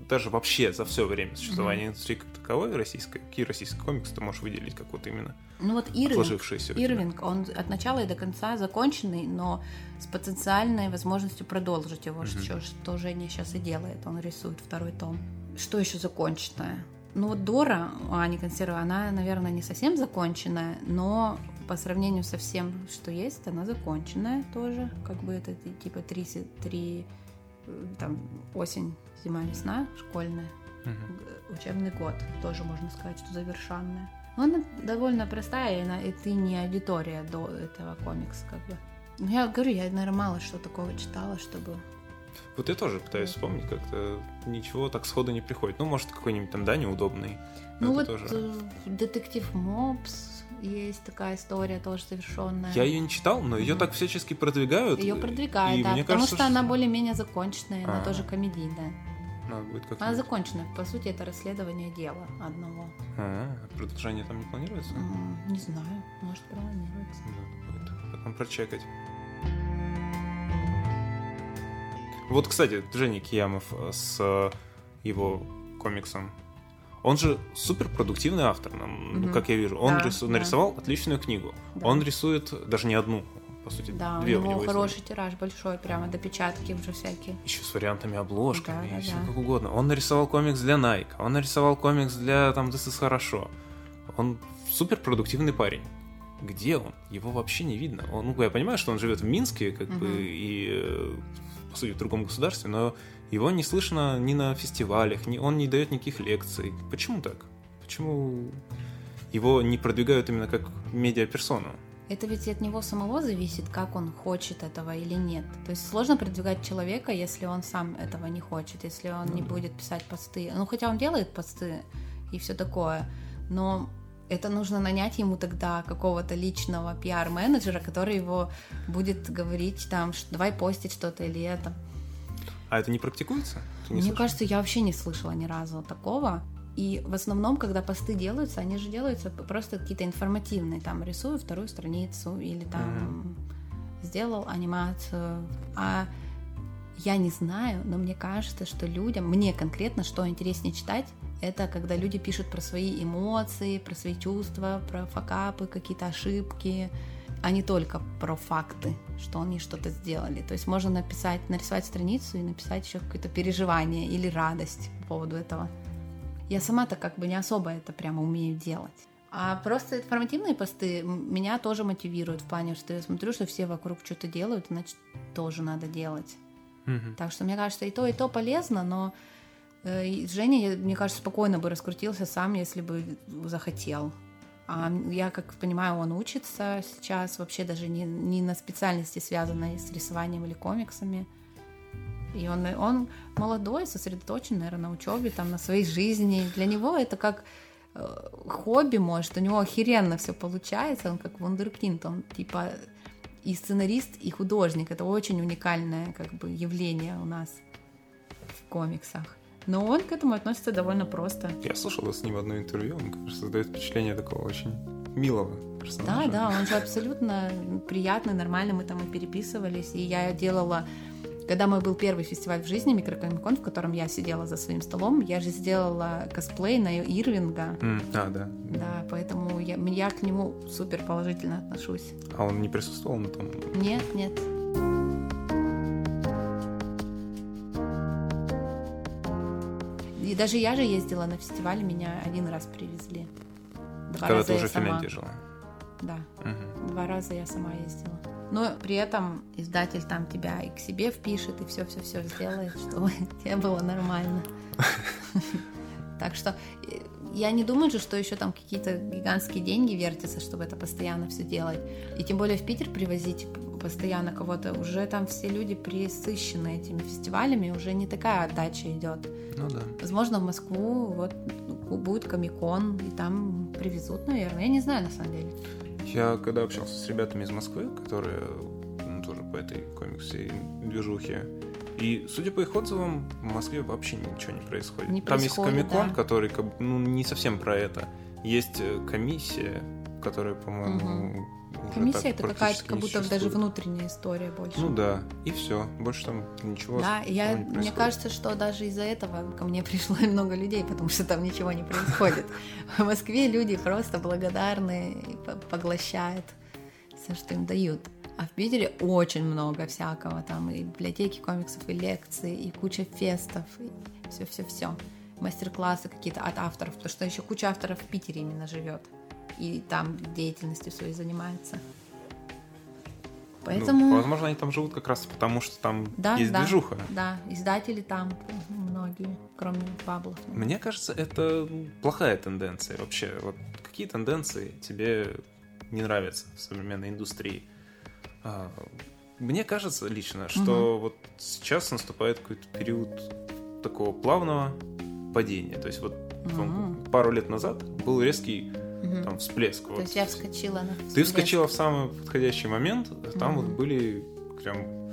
[SPEAKER 1] Даже вообще за все время существования индустрии как таковой российской, какие российские комиксы ты можешь выделить, как вот именно
[SPEAKER 2] Ну вот Ирвинг? Ирвинг, он от начала и до конца законченный, но с потенциальной возможностью продолжить его,
[SPEAKER 1] Мгм.
[SPEAKER 2] что, что Женя сейчас и делает. Он рисует второй том. Что еще законченное? Ну вот Дора, Ани Консерва, она, наверное, не совсем законченная, но по сравнению со всем, что есть, она законченная тоже. Как бы это ти- типа три, три э, там, осень, зима, весна школьная г- учебный год, тоже можно сказать, что завершенная. Но она довольно простая, и, она- и ты не аудитория до этого комикса, как бы. Ну, я говорю, я, наверное, мало что такого читала, чтобы...
[SPEAKER 1] Вот я тоже пытаюсь вспомнить, как-то ничего так сходу не приходит. Ну, может, какой-нибудь там, да, неудобный.
[SPEAKER 2] Ну вот
[SPEAKER 1] тоже.
[SPEAKER 2] э, детектив Мопс есть такая история тоже завершенная.
[SPEAKER 1] Я ее не читал, но ее
[SPEAKER 2] Мгм.
[SPEAKER 1] так всячески продвигают.
[SPEAKER 2] Ее продвигают, да, потому
[SPEAKER 1] кажется,
[SPEAKER 2] что она более-менее законченная, она
[SPEAKER 1] А.
[SPEAKER 2] тоже комедийная.
[SPEAKER 1] Надо будет как
[SPEAKER 2] Она закончена. По сути, это расследование дела одного.
[SPEAKER 1] А, продолжение там не планируется?
[SPEAKER 2] Не знаю, может, планируется.
[SPEAKER 1] Надо будет потом прочекать. Вот, кстати, Женя Киямов э, с его комиксом. Он же супер продуктивный автор, нам, ну,
[SPEAKER 2] Мгм.
[SPEAKER 1] как я вижу. Он
[SPEAKER 2] Да,
[SPEAKER 1] рису-
[SPEAKER 2] да.
[SPEAKER 1] нарисовал отличную книгу.
[SPEAKER 2] Да.
[SPEAKER 1] Он рисует даже не одну, по сути,
[SPEAKER 2] Да,
[SPEAKER 1] две
[SPEAKER 2] у него
[SPEAKER 1] изданий.
[SPEAKER 2] хороший тираж, большой, прямо до печатки уже всякие.
[SPEAKER 1] Еще с вариантами обложками,
[SPEAKER 2] Да, да,
[SPEAKER 1] все
[SPEAKER 2] да.
[SPEAKER 1] как угодно. Он нарисовал комикс для Nike, он нарисовал комикс для там This is хорошо. Он супер продуктивный парень. Где он? Его вообще не видно. Он, ну, я понимаю, что он живет в Минске, как бы,
[SPEAKER 2] Мгм.
[SPEAKER 1] и, э, по сути, в другом государстве, но его не слышно ни на фестивалях, ни, он не дает никаких лекций. Почему так? Почему его не продвигают именно как медиаперсону?
[SPEAKER 2] Это ведь от него самого зависит, как он хочет этого или нет. То есть сложно продвигать человека, если он сам этого не хочет, если он не
[SPEAKER 1] Ну да.
[SPEAKER 2] будет писать посты. Ну, хотя он делает посты и все такое, но это нужно нанять ему тогда какого-то личного пиар-менеджера, который его будет говорить там, давай постить что-то или это.
[SPEAKER 1] А это не практикуется? Ты не
[SPEAKER 2] Мне
[SPEAKER 1] слышал?
[SPEAKER 2] кажется, я вообще не слышала ни разу такого. И в основном, когда посты делаются, они же делаются просто какие-то информативные. Там рисую вторую страницу или там сделал анимацию. А я не знаю, но мне кажется, что людям, мне конкретно, что интереснее читать, это когда люди пишут про свои эмоции, про свои чувства, про факапы, какие-то ошибки, а не только про факты, что они что-то сделали. То есть можно написать, нарисовать страницу и написать еще какое-то переживание или радость по поводу этого. Я сама-то как бы не особо это прямо умею делать. А просто информативные посты меня тоже мотивируют в плане, что я смотрю, что все вокруг что-то делают, значит, тоже надо делать.
[SPEAKER 1] Мгм.
[SPEAKER 2] Так что мне кажется, и то, и то полезно, но э, Женя, мне кажется, спокойно бы раскрутился сам, если бы захотел. А я, как понимаю, он учится сейчас вообще даже не, не на специальности, связанной с рисованием или комиксами. И он, он молодой, сосредоточен, наверное, на учебе, там, на своей жизни. Для него это как э, хобби, может, у него охеренно все получается, он как вундеркинд, он типа и сценарист, и художник. Это очень уникальное как бы явление у нас в комиксах. Но он к этому относится довольно просто.
[SPEAKER 1] Я слушал с ним одно интервью, он, кажется, создает впечатление такого очень милого
[SPEAKER 2] Да,
[SPEAKER 1] персонажа.
[SPEAKER 2] да, он же абсолютно приятный, нормальный, мы там и переписывались, и я делала когда мой был первый фестиваль в жизни, Микрокомикон, в котором я сидела за своим столом, я же сделала косплей на Ирвинга.
[SPEAKER 1] М, А, да.
[SPEAKER 2] Да, поэтому я, я к нему супер положительно отношусь.
[SPEAKER 1] А он не присутствовал на том?
[SPEAKER 2] Нет, нет. И даже я же ездила на фестиваль, меня один раз привезли. Два
[SPEAKER 1] Когда
[SPEAKER 2] раза
[SPEAKER 1] ты
[SPEAKER 2] я
[SPEAKER 1] уже в. Финляндии жила.
[SPEAKER 2] Да,
[SPEAKER 1] Мгм.
[SPEAKER 2] два раза я сама ездила. Но при этом издатель там тебя и к себе впишет, и все-все-все сделает, чтобы тебе было нормально. Так что э, я не думаю же, что еще там какие-то гигантские деньги вертятся, чтобы это постоянно все делать. И тем более в Питер привозить постоянно кого-то, уже там все люди присыщены этими фестивалями, уже не такая отдача идет.
[SPEAKER 1] Ну да.
[SPEAKER 2] Возможно, в Москву вот ну, будет комикон, и там привезут, наверное. Я не знаю, на самом деле.
[SPEAKER 1] Я когда общался с ребятами из Москвы, которые ну, тоже по этой комиксе движухе, и, судя по их отзывам, в Москве вообще ничего не происходит.
[SPEAKER 2] Не
[SPEAKER 1] Там
[SPEAKER 2] происходит,
[SPEAKER 1] есть комикон,
[SPEAKER 2] да.
[SPEAKER 1] который ну, не совсем про это. Есть э, комиссия, которая, по-моему, уже
[SPEAKER 2] Комиссия это какая-то как будто даже внутренняя история больше.
[SPEAKER 1] Ну да, и все. Больше там ничего
[SPEAKER 2] Да, я,
[SPEAKER 1] не
[SPEAKER 2] мне кажется, что даже из-за этого ко мне пришло много людей, потому что там ничего не происходит. В Москве люди просто благодарны поглощают все, что им дают. А в Питере очень много всякого, там и библиотеки комиксов, и лекции, и куча фестов, и все-все-все. Мастер-классы какие-то от авторов, потому что еще куча авторов в Питере именно живет. И там деятельностью своей занимается.
[SPEAKER 1] Ну,
[SPEAKER 2] Поэтому...
[SPEAKER 1] возможно, они там живут как раз потому, что там
[SPEAKER 2] Да,
[SPEAKER 1] есть
[SPEAKER 2] да,
[SPEAKER 1] движуха.
[SPEAKER 2] Да, издатели там многие, кроме баблов.
[SPEAKER 1] Мне кажется, это плохая тенденция вообще. Вот какие тенденции тебе не нравятся в современной индустрии? А, Мне кажется лично, что вот сейчас наступает какой-то период такого плавного падения. То есть вот
[SPEAKER 2] Мгм.
[SPEAKER 1] пару лет назад был резкий
[SPEAKER 2] Мгм.
[SPEAKER 1] там всплеск.
[SPEAKER 2] То
[SPEAKER 1] Вот
[SPEAKER 2] есть я вскочила на
[SPEAKER 1] Ты
[SPEAKER 2] всплеск.
[SPEAKER 1] вскочила в самый подходящий момент, там
[SPEAKER 2] Мгм.
[SPEAKER 1] вот были прям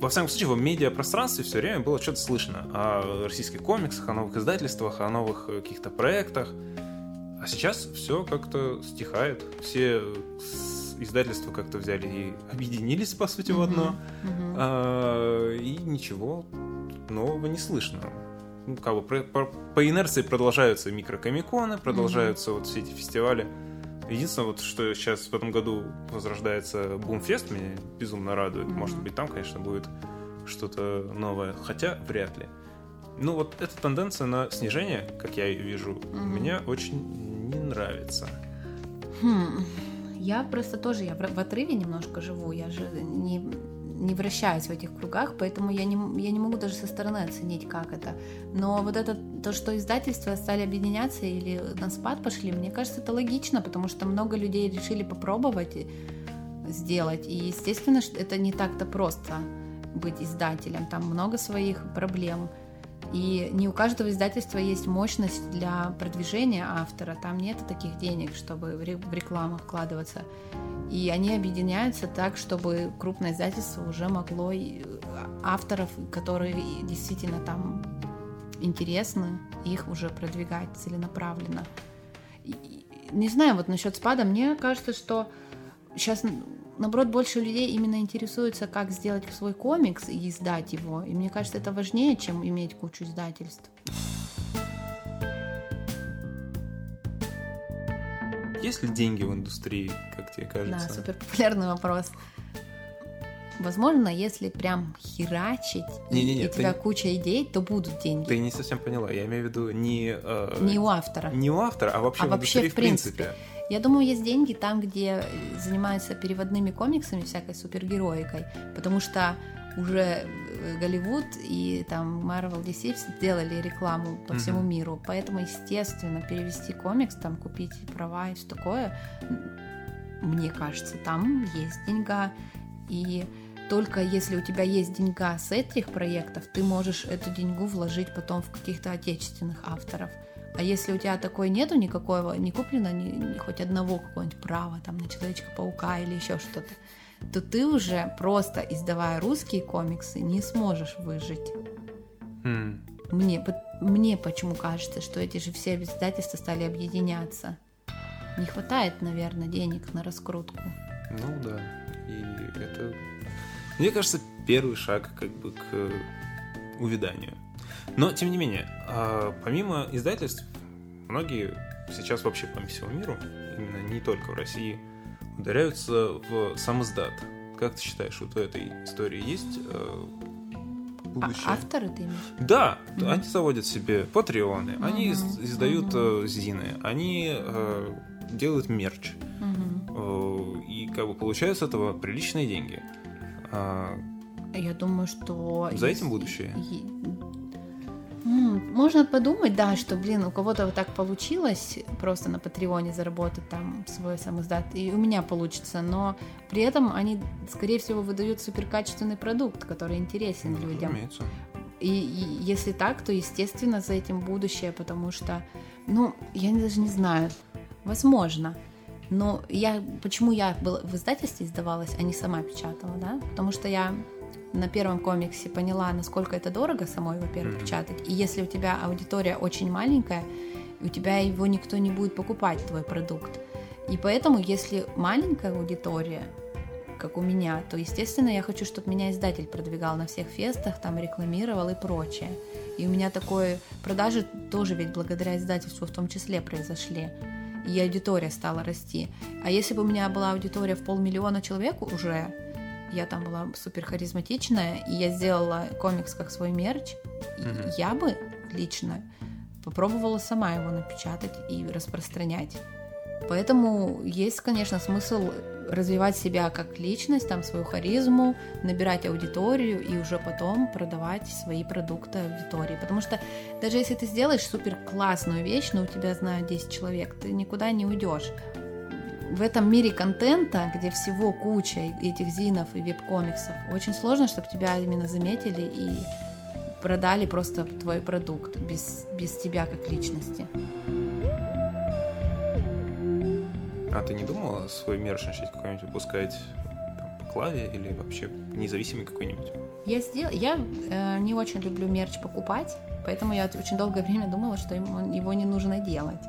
[SPEAKER 1] во всяком случае, в медиапространстве все время было что-то слышно о российских комиксах, о новых издательствах, о новых э, каких-то проектах. А сейчас все как-то стихает. Все издательства как-то взяли и объединились, по сути, в одно. Mm-hmm. А, и ничего нового не слышно. Ну, как бы по, инерции продолжаются микрокомиконы, продолжаются mm-hmm. вот все эти фестивали. Единственное, вот, что сейчас в этом году возрождается Бумфест, меня безумно радует. Mm-hmm. Может быть, там, конечно, будет что-то новое, хотя вряд ли. Ну вот эта тенденция на снижение, как я ее вижу, mm-hmm. мне очень не нравится.
[SPEAKER 2] Хм. Я просто тоже, я в отрыве немножко живу, я же не, не вращаюсь в этих кругах, поэтому я не, я не могу даже со стороны оценить, как это. Но вот это, то, что издательства стали объединяться или на спад пошли, мне кажется, это логично, потому что много людей решили попробовать сделать. И, естественно, это не так-то просто быть издателем. Там много своих проблем. И не у каждого издательства есть мощность для продвижения автора. Там нет таких денег, чтобы в рекламу вкладываться. И они объединяются так, чтобы крупное издательство уже могло авторов, которые действительно там интересны, их уже продвигать целенаправленно. И, не знаю, вот насчет спада, мне кажется, что сейчас наоборот, больше людей именно интересуются, как сделать свой комикс и издать его. И мне кажется, это важнее, чем иметь кучу издательств.
[SPEAKER 1] Есть ли деньги в индустрии, как тебе кажется?
[SPEAKER 2] Да, супер популярный вопрос. Возможно, если прям херачить, не, не, не, и у тебя куча идей, то будут деньги.
[SPEAKER 1] Ты не совсем поняла. Я имею в виду не... Э,
[SPEAKER 2] не у автора.
[SPEAKER 1] Не у автора, а вообще а в вообще в принципе. В принципе.
[SPEAKER 2] Я думаю, есть деньги там, где занимаются переводными комиксами, всякой супергероикой, потому что уже э, Голливуд и там Marvel DC сделали рекламу по всему mm-hmm. миру, поэтому, естественно, перевести комикс, там купить права и все такое, мне кажется, там есть деньга, и только если у тебя есть деньга с этих проектов, ты можешь эту деньгу вложить потом в каких-то отечественных авторов. А если у тебя такой нету никакого, не куплено ни, ни хоть одного какого-нибудь права там на Человечка-паука или еще что-то, то ты уже просто издавая русские комиксы не сможешь выжить. Mm. Мне, мне почему кажется, что эти же все издательства стали объединяться. Не хватает, наверное, денег на раскрутку.
[SPEAKER 1] Ну да. И это, мне кажется, первый шаг как бы к увяданию. Но, тем не менее, а, помимо издательств, многие сейчас вообще по всему миру, именно не только в России, ударяются в сам издат. Как ты считаешь, вот в этой истории есть э, будущее?
[SPEAKER 2] А авторы ты имеешь?
[SPEAKER 1] Да, mm-hmm. они заводят себе патреоны, mm-hmm. они издают mm-hmm. зины, они э, делают мерч. Mm-hmm. и как бы получают с этого приличные деньги.
[SPEAKER 2] А, Я думаю, что...
[SPEAKER 1] За этим будущее?
[SPEAKER 2] Можно подумать, да, что, блин, у кого-то вот так получилось просто на Патреоне заработать там свой сам издат, и у меня получится, но при этом они, скорее всего, выдают суперкачественный продукт, который интересен ну, людям. Разумеется. И, и если так, то, естественно, за этим будущее, потому что, ну, я даже не знаю, возможно. Но я, почему я был в издательстве издавалась, а не сама печатала, да? Потому что я на первом комиксе поняла, насколько это дорого самой, во-первых, mm-hmm. печатать. И если у тебя аудитория очень маленькая, у тебя его никто не будет покупать, твой продукт. И поэтому, если маленькая аудитория, как у меня, то, естественно, я хочу, чтобы меня издатель продвигал на всех фестах, там рекламировал и прочее. И у меня такое продажи тоже ведь благодаря издательству в том числе произошли. И аудитория стала расти. А если бы у меня была аудитория в полмиллиона человек уже, я там была супер харизматичная, и я сделала комикс как свой мерч, mm я бы лично попробовала сама его напечатать и распространять. Поэтому есть, конечно, смысл развивать себя как личность, там свою харизму, набирать аудиторию и уже потом продавать свои продукты аудитории. Потому что даже если ты сделаешь супер классную вещь, но у тебя знают 10 человек, ты никуда не уйдешь в этом мире контента, где всего куча этих зинов и веб-комиксов, очень сложно, чтобы тебя именно заметили и продали просто твой продукт без, без тебя как личности.
[SPEAKER 1] А ты не думала свой мерч начать какой-нибудь выпускать там, по Клаве или вообще независимый какой-нибудь?
[SPEAKER 2] Я сделал, я э, не очень люблю мерч покупать, поэтому я очень долгое время думала, что ему, его не нужно делать.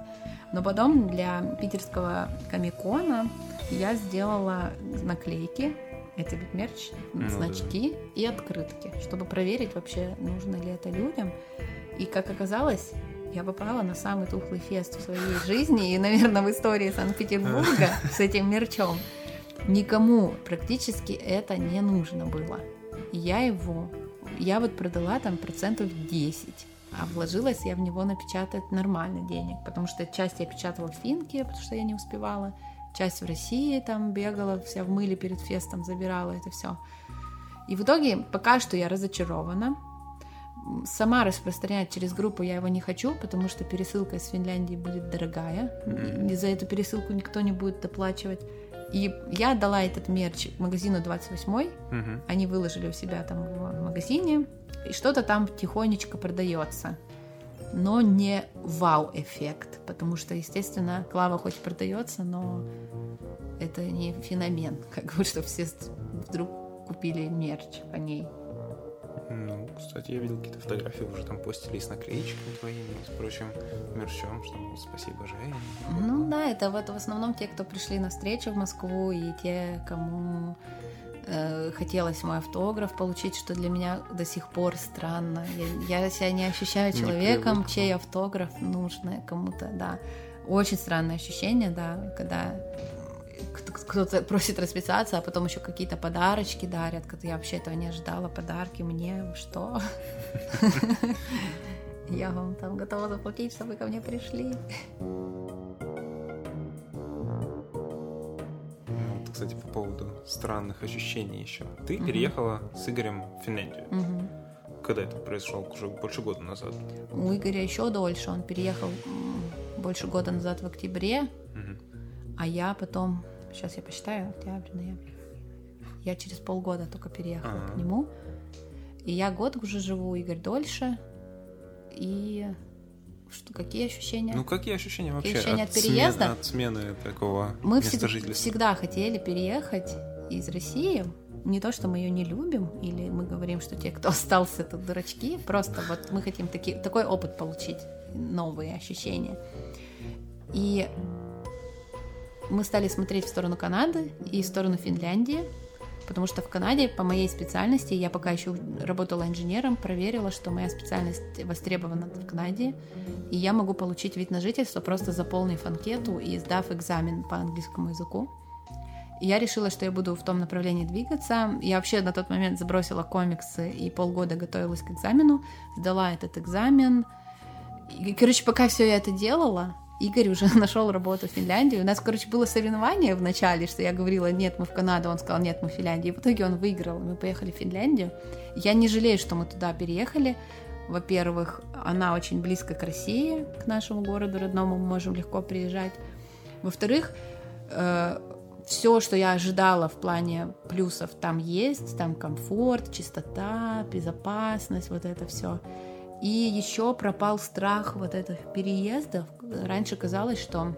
[SPEAKER 2] Но потом для питерского комикона я сделала наклейки, это ведь мерч, ну, значки да. и открытки, чтобы проверить вообще, нужно ли это людям. И как оказалось, я попала на самый тухлый фест в своей жизни и, наверное, в истории Санкт-Петербурга с этим мерчом. Никому практически это не нужно было. Я его, я вот продала там процентов 10 а вложилась я в него напечатать нормально денег, потому что часть я печатала в Финке, потому что я не успевала, часть в России там бегала, вся в мыле перед фестом забирала это все. И в итоге пока что я разочарована. Сама распространять через группу я его не хочу, потому что пересылка из Финляндии будет дорогая. И за эту пересылку никто не будет доплачивать. И я отдала этот мерч магазину 28 угу. Они выложили у себя там в магазине и что-то там тихонечко продается. Но не вау-эффект, потому что, естественно, Клава хоть продается, но это не феномен, как бы, что все вдруг купили мерч по ней.
[SPEAKER 1] Кстати, я видел какие-то фотографии, уже там постили с наклеечками твоими, с прочим мерчом, что ну, спасибо, Женя.
[SPEAKER 2] Ну да, это вот в основном те, кто пришли на встречу в Москву, и те, кому Э, хотелось мой автограф получить, что для меня до сих пор странно. Я, я себя не ощущаю человеком, не чей автограф нужно кому-то, да. Очень странное ощущение, да, когда кто-то просит расписаться, а потом еще какие-то подарочки дарят, я вообще этого не ожидала, подарки мне, что? Я вам там готова заплатить, чтобы ко мне пришли.
[SPEAKER 1] кстати, по поводу странных ощущений еще. Ты угу. переехала с Игорем в Финляндию.
[SPEAKER 2] Угу.
[SPEAKER 1] Когда это произошло? Уже больше года назад.
[SPEAKER 2] У Игоря еще дольше. Он переехал больше года назад в октябре, угу. а я потом, сейчас я посчитаю, октябрь, ноябрь. Я через полгода только переехала А-а-а. к нему. И я год уже живу, Игорь дольше. И что, какие ощущения?
[SPEAKER 1] Ну, какие ощущения вообще?
[SPEAKER 2] Какие ощущения от, от переезда?
[SPEAKER 1] Смены, от смены такого
[SPEAKER 2] Мы всегда, всегда хотели переехать из России. Не то, что мы ее не любим, или мы говорим, что те, кто остался, тут дурачки. Просто вот мы хотим таки, такой опыт получить, новые ощущения. И мы стали смотреть в сторону Канады и в сторону Финляндии потому что в Канаде по моей специальности, я пока еще работала инженером, проверила, что моя специальность востребована в Канаде, и я могу получить вид на жительство, просто заполнив анкету и сдав экзамен по английскому языку. Я решила, что я буду в том направлении двигаться. Я вообще на тот момент забросила комиксы и полгода готовилась к экзамену, сдала этот экзамен. И, короче, пока все я это делала, Игорь уже нашел работу в Финляндии. У нас, короче, было соревнование в начале, что я говорила, нет, мы в Канаду, он сказал, нет, мы в Финляндии. И в итоге он выиграл, мы поехали в Финляндию. Я не жалею, что мы туда переехали. Во-первых, она очень близко к России, к нашему городу родному, мы можем легко приезжать. Во-вторых, э, все, что я ожидала в плане плюсов, там есть, там комфорт, чистота, безопасность, вот это все. И еще пропал страх вот этих переездов. Раньше казалось, что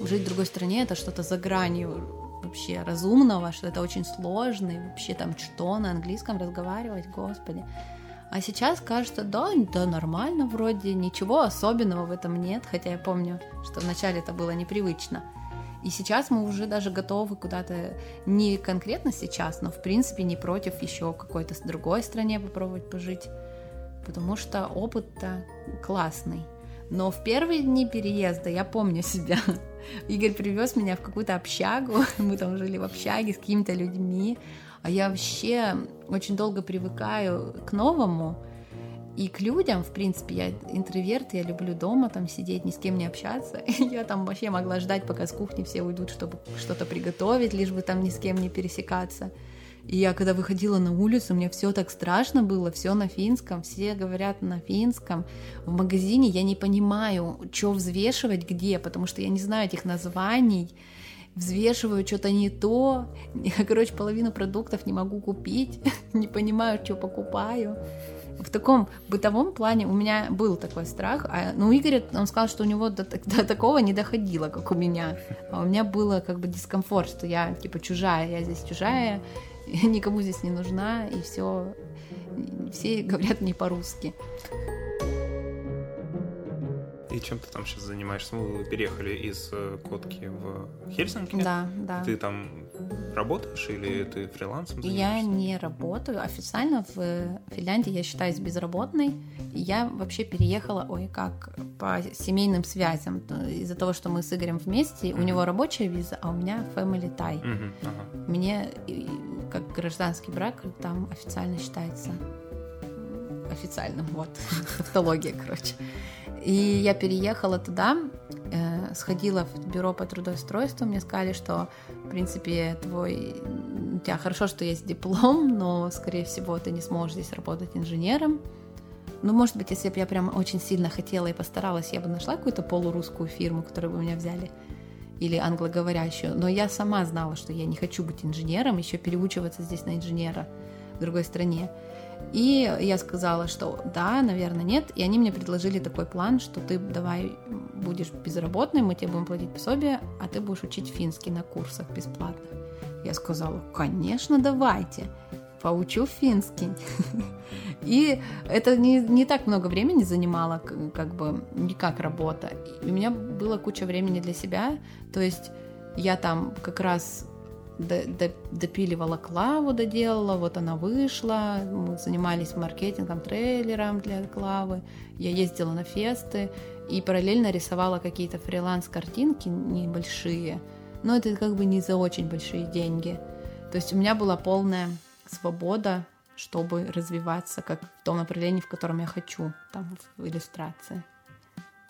[SPEAKER 2] жить в другой стране это что-то за гранью вообще разумного, что это очень сложно, и вообще там что на английском разговаривать, господи. А сейчас кажется, да, да, нормально вроде, ничего особенного в этом нет, хотя я помню, что вначале это было непривычно. И сейчас мы уже даже готовы куда-то, не конкретно сейчас, но в принципе не против еще какой-то другой стране попробовать пожить потому что опыт-то классный. Но в первые дни переезда я помню себя. Игорь привез меня в какую-то общагу, мы там жили в общаге с какими-то людьми, а я вообще очень долго привыкаю к новому и к людям, в принципе, я интроверт, я люблю дома там сидеть, ни с кем не общаться. Я там вообще могла ждать, пока с кухни все уйдут, чтобы что-то приготовить, лишь бы там ни с кем не пересекаться. И я когда выходила на улицу, мне все так страшно было, все на финском, все говорят на финском. В магазине я не понимаю, что взвешивать где, потому что я не знаю этих названий. взвешиваю что-то не то, короче, половину продуктов не могу купить, не понимаю, что покупаю. В таком бытовом плане у меня был такой страх. А, ну, Игорь, он сказал, что у него до, до такого не доходило, как у меня. А у меня было как бы дискомфорт, что я типа чужая, я здесь чужая, я никому здесь не нужна, и все, все говорят мне по-русски.
[SPEAKER 1] И чем ты там сейчас занимаешься? Мы переехали из э, Котки в Хельсинки.
[SPEAKER 2] Да, да.
[SPEAKER 1] Ты там работаешь или ты фрилансом занимаешься?
[SPEAKER 2] Я не работаю. Официально в Финляндии я считаюсь безработной. Я вообще переехала, ой, как, по семейным связям. Из-за того, что мы с Игорем вместе, mm-hmm. у него рабочая виза, а у меня family tie. Mm-hmm. Ага. Мне, как гражданский брак, там официально считается официальным, вот, автология, короче. И я переехала туда, э, сходила в бюро по трудоустройству, мне сказали, что, в принципе, твой... У тебя хорошо, что есть диплом, но, скорее всего, ты не сможешь здесь работать инженером. Ну, может быть, если бы я прям очень сильно хотела и постаралась, я бы нашла какую-то полурусскую фирму, которую бы меня взяли, или англоговорящую. Но я сама знала, что я не хочу быть инженером, еще переучиваться здесь на инженера в другой стране. И я сказала, что да, наверное, нет. И они мне предложили такой план, что ты давай будешь безработной, мы тебе будем платить пособие, а ты будешь учить финский на курсах бесплатно. Я сказала, конечно, давайте, поучу финский. И это не, не так много времени занимало, как бы, не как работа. И у меня было куча времени для себя, то есть я там как раз допиливала Клаву, доделала, вот она вышла, мы занимались маркетингом, трейлером для Клавы, я ездила на фесты и параллельно рисовала какие-то фриланс-картинки небольшие, но это как бы не за очень большие деньги. То есть у меня была полная свобода, чтобы развиваться как в том направлении, в котором я хочу, там в иллюстрации.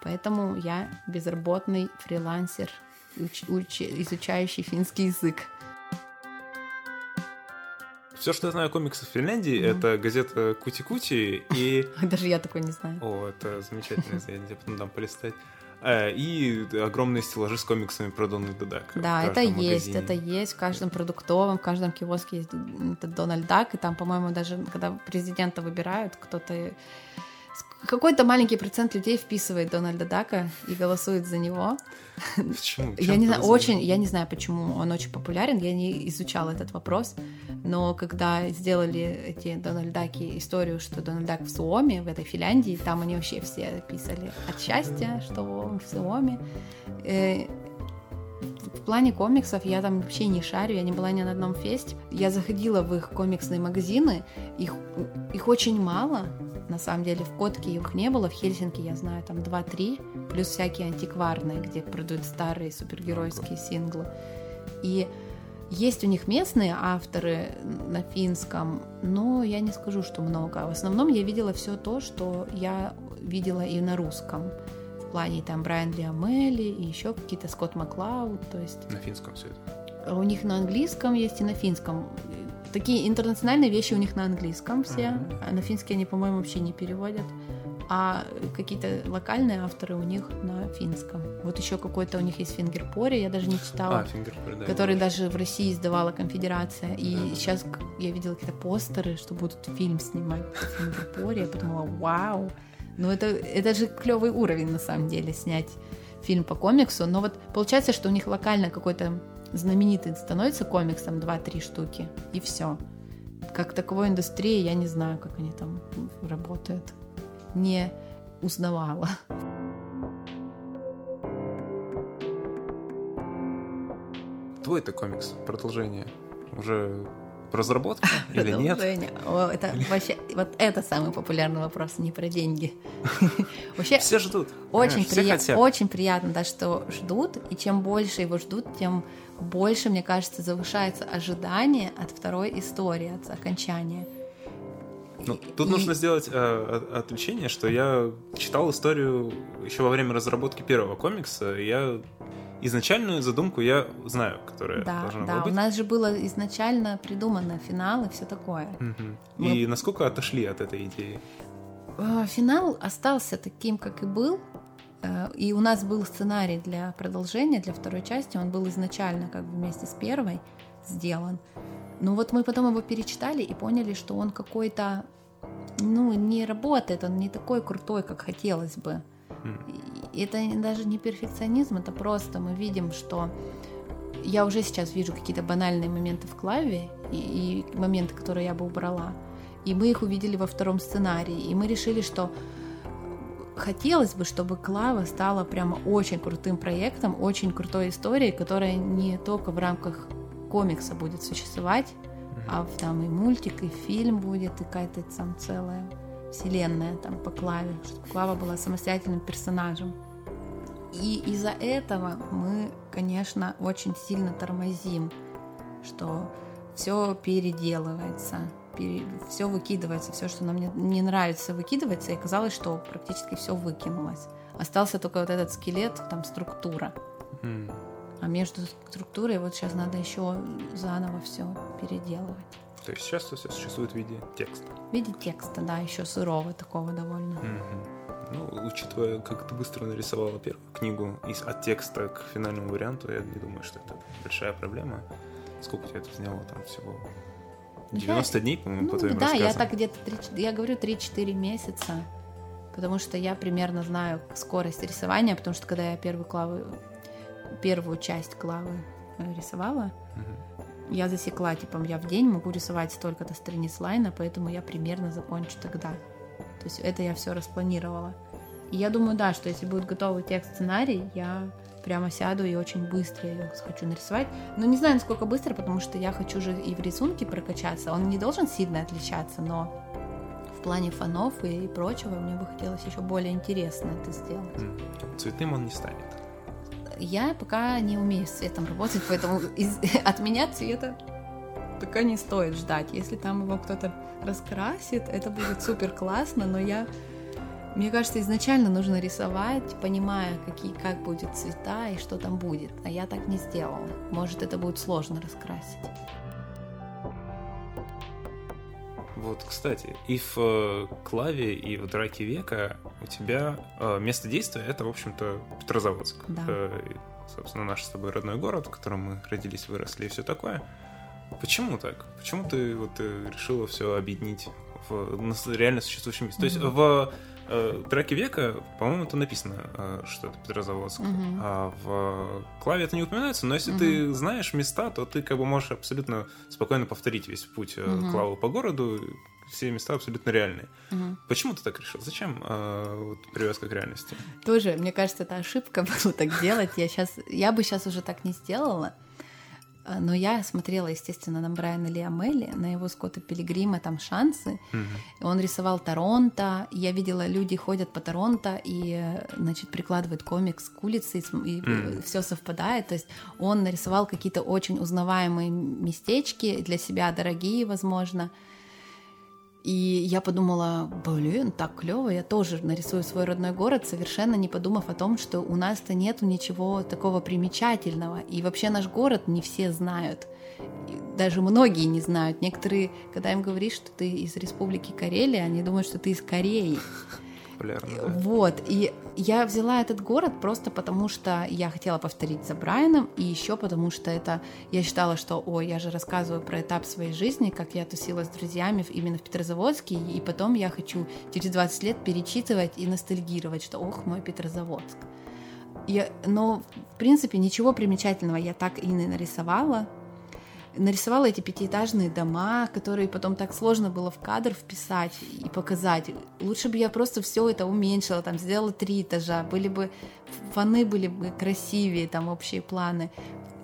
[SPEAKER 2] Поэтому я безработный фрилансер, уч- уч- изучающий финский язык.
[SPEAKER 1] Все, что я знаю о комиксах в Финляндии, mm-hmm. это газета Кути-Кути и...
[SPEAKER 2] Даже я такой не знаю.
[SPEAKER 1] О, это замечательно, я потом дам полистать. А, и огромные стеллажи с комиксами про Дональда Дака.
[SPEAKER 2] Да, это есть, это есть. В каждом продуктовом, в каждом киоске есть Дональд Дак. И там, по-моему, даже когда президента выбирают, кто-то какой-то маленький процент людей вписывает Дональда Дака и голосует за него.
[SPEAKER 1] Почему?
[SPEAKER 2] Я не знаю, очень, я не знаю, почему он очень популярен, я не изучала этот вопрос, но когда сделали эти Дональдаки историю, что Дональд Дак в Суоме, в этой Финляндии, там они вообще все писали от счастья, что он в Суоме. В плане комиксов я там вообще не шарю, я не была ни на одном фесте. Я заходила в их комиксные магазины, их, их очень мало, на самом деле в Котке их не было, в Хельсинки я знаю там 2-3, плюс всякие антикварные, где продают старые супергеройские синглы. И есть у них местные авторы на финском, но я не скажу, что много. В основном я видела все то, что я видела и на русском. В плане там Брайан Лиамели и еще какие-то Скотт Маклауд, то есть...
[SPEAKER 1] На финском все это?
[SPEAKER 2] У них на английском есть и на финском. Такие интернациональные вещи у них на английском все, uh-huh. а на финский они, по-моему, вообще не переводят. А какие-то локальные авторы у них на финском. Вот еще какой-то у них есть Фингерпори, я даже не читала,
[SPEAKER 1] а, да,
[SPEAKER 2] который даже в России издавала Конфедерация. И да. сейчас я видела какие-то постеры, что будут фильм снимать по Фингерпори. Я подумала, вау, ну это, это же клевый уровень на самом деле снять фильм по комиксу. Но вот получается, что у них локально какой-то знаменитый становится комиксом 2-3 штуки, и все. Как таковой индустрии я не знаю, как они там работают. Не узнавала.
[SPEAKER 1] Твой это комикс, продолжение. Уже разработка или нет?
[SPEAKER 2] О, это вообще, вот это самый популярный вопрос, не про деньги.
[SPEAKER 1] Вообще, все ждут.
[SPEAKER 2] Очень, приятно, очень приятно, да, что ждут, и чем больше его ждут, тем больше, мне кажется, завышается ожидание от второй истории, от окончания.
[SPEAKER 1] Ну, тут и... нужно сделать э, отвлечение, что я читал историю еще во время разработки первого комикса. Я изначальную задумку я знаю, которая
[SPEAKER 2] да,
[SPEAKER 1] должна
[SPEAKER 2] да.
[SPEAKER 1] была быть.
[SPEAKER 2] у нас же было изначально придумано финал и все такое.
[SPEAKER 1] Угу. Мы... И насколько отошли от этой идеи?
[SPEAKER 2] Э, финал остался таким, как и был, Э, и у нас был сценарий для продолжения, для второй части. Он был изначально как бы вместе с первой сделан. Но вот мы потом его перечитали и поняли, что он какой-то, ну, не работает, он не такой крутой, как хотелось бы. Это даже не перфекционизм, это просто мы видим, что я уже сейчас вижу какие-то банальные моменты в клаве и, и моменты, которые я бы убрала. И мы их увидели во втором сценарии. И мы решили, что хотелось бы, чтобы Клава стала прямо очень крутым проектом, очень крутой историей, которая не только в рамках комикса будет существовать, а в, там и мультик, и фильм будет, и какая-то там целая вселенная там по Клаве, чтобы Клава была самостоятельным персонажем. И из-за этого мы, конечно, очень сильно тормозим, что все переделывается, пере... все выкидывается, все, что нам не, не нравится, выкидывается, и оказалось, что практически все выкинулось. Остался только вот этот скелет, там структура. Mm. А между структурой вот сейчас надо еще заново все переделывать.
[SPEAKER 1] То есть сейчас все существует в виде текста?
[SPEAKER 2] В виде текста, да, еще сырого такого довольно.
[SPEAKER 1] Mm-hmm. Ну, учитывая, как ты быстро нарисовала первую книгу из, от текста к финальному варианту, я не думаю, что это большая проблема. Сколько тебе это заняло там всего? 90 я... дней, по-моему, ну, по твоим
[SPEAKER 2] Да,
[SPEAKER 1] рассказам.
[SPEAKER 2] я так где-то, 3, я говорю, 3-4 месяца, потому что я примерно знаю скорость рисования, потому что когда я первую клаву, первую часть клавы э, рисовала, угу. Я засекла, типа, я в день могу рисовать столько-то страниц лайна, поэтому я примерно закончу тогда. То есть это я все распланировала. И я думаю, да, что если будет готовый текст сценарий, я прямо сяду и очень быстро ее хочу нарисовать. Но не знаю, насколько быстро, потому что я хочу же и в рисунке прокачаться. Он не должен сильно отличаться, но в плане фонов и прочего мне бы хотелось еще более интересно это сделать.
[SPEAKER 1] Цветным он не станет.
[SPEAKER 2] Я пока не умею с цветом работать, поэтому из, от меня цвета пока не стоит ждать. Если там его кто-то раскрасит, это будет супер классно, но я мне кажется, изначально нужно рисовать, понимая, какие, как будет цвета и что там будет. А я так не сделала. Может, это будет сложно раскрасить.
[SPEAKER 1] Вот, кстати, и в э, Клаве, и в Драке Века у тебя э, место действия — это, в общем-то, Петрозаводск.
[SPEAKER 2] Да.
[SPEAKER 1] Э, собственно, наш с тобой родной город, в котором мы родились, выросли и все такое. Почему так? Почему ты вот решила все объединить в реально существующем месте? Mm-hmm. То есть в э, века, по-моему, это написано, э, что это Петрозаводск. Mm-hmm. А в Клаве это не упоминается, но если mm-hmm. ты знаешь места, то ты как бы можешь абсолютно спокойно повторить весь путь mm-hmm. Клавы по городу. Все места абсолютно реальные. Угу. Почему ты так решил? Зачем э, вот, привязка к реальности?
[SPEAKER 2] Тоже, мне кажется, это ошибка было так делать. Я сейчас, я бы сейчас уже так не сделала. А, но я смотрела, естественно, на Брайана Лиамели, на его Скотта Пилигрима, там шансы. Mm-hmm. Он рисовал Торонто. Я видела, люди ходят по Торонто и, значит, прикладывают комикс к улице, и mm-hmm. все совпадает. То есть он нарисовал какие-то очень узнаваемые местечки для себя, дорогие, возможно. И я подумала, блин, так клево, я тоже нарисую свой родной город, совершенно не подумав о том, что у нас-то нету ничего такого примечательного. И вообще наш город не все знают. Даже многие не знают. Некоторые, когда им говоришь, что ты из Республики Карелия, они думают, что ты из Кореи
[SPEAKER 1] популярно. Да.
[SPEAKER 2] Вот, и я взяла этот город просто потому, что я хотела повторить за Брайаном, и еще потому, что это я считала, что, ой, я же рассказываю про этап своей жизни, как я тусила с друзьями именно в Петрозаводске, и потом я хочу через 20 лет перечитывать и ностальгировать, что, ох, мой Петрозаводск. Я, но, в принципе, ничего примечательного я так и не нарисовала нарисовала эти пятиэтажные дома, которые потом так сложно было в кадр вписать и показать. Лучше бы я просто все это уменьшила, там сделала три этажа, были бы фоны были бы красивее, там общие планы.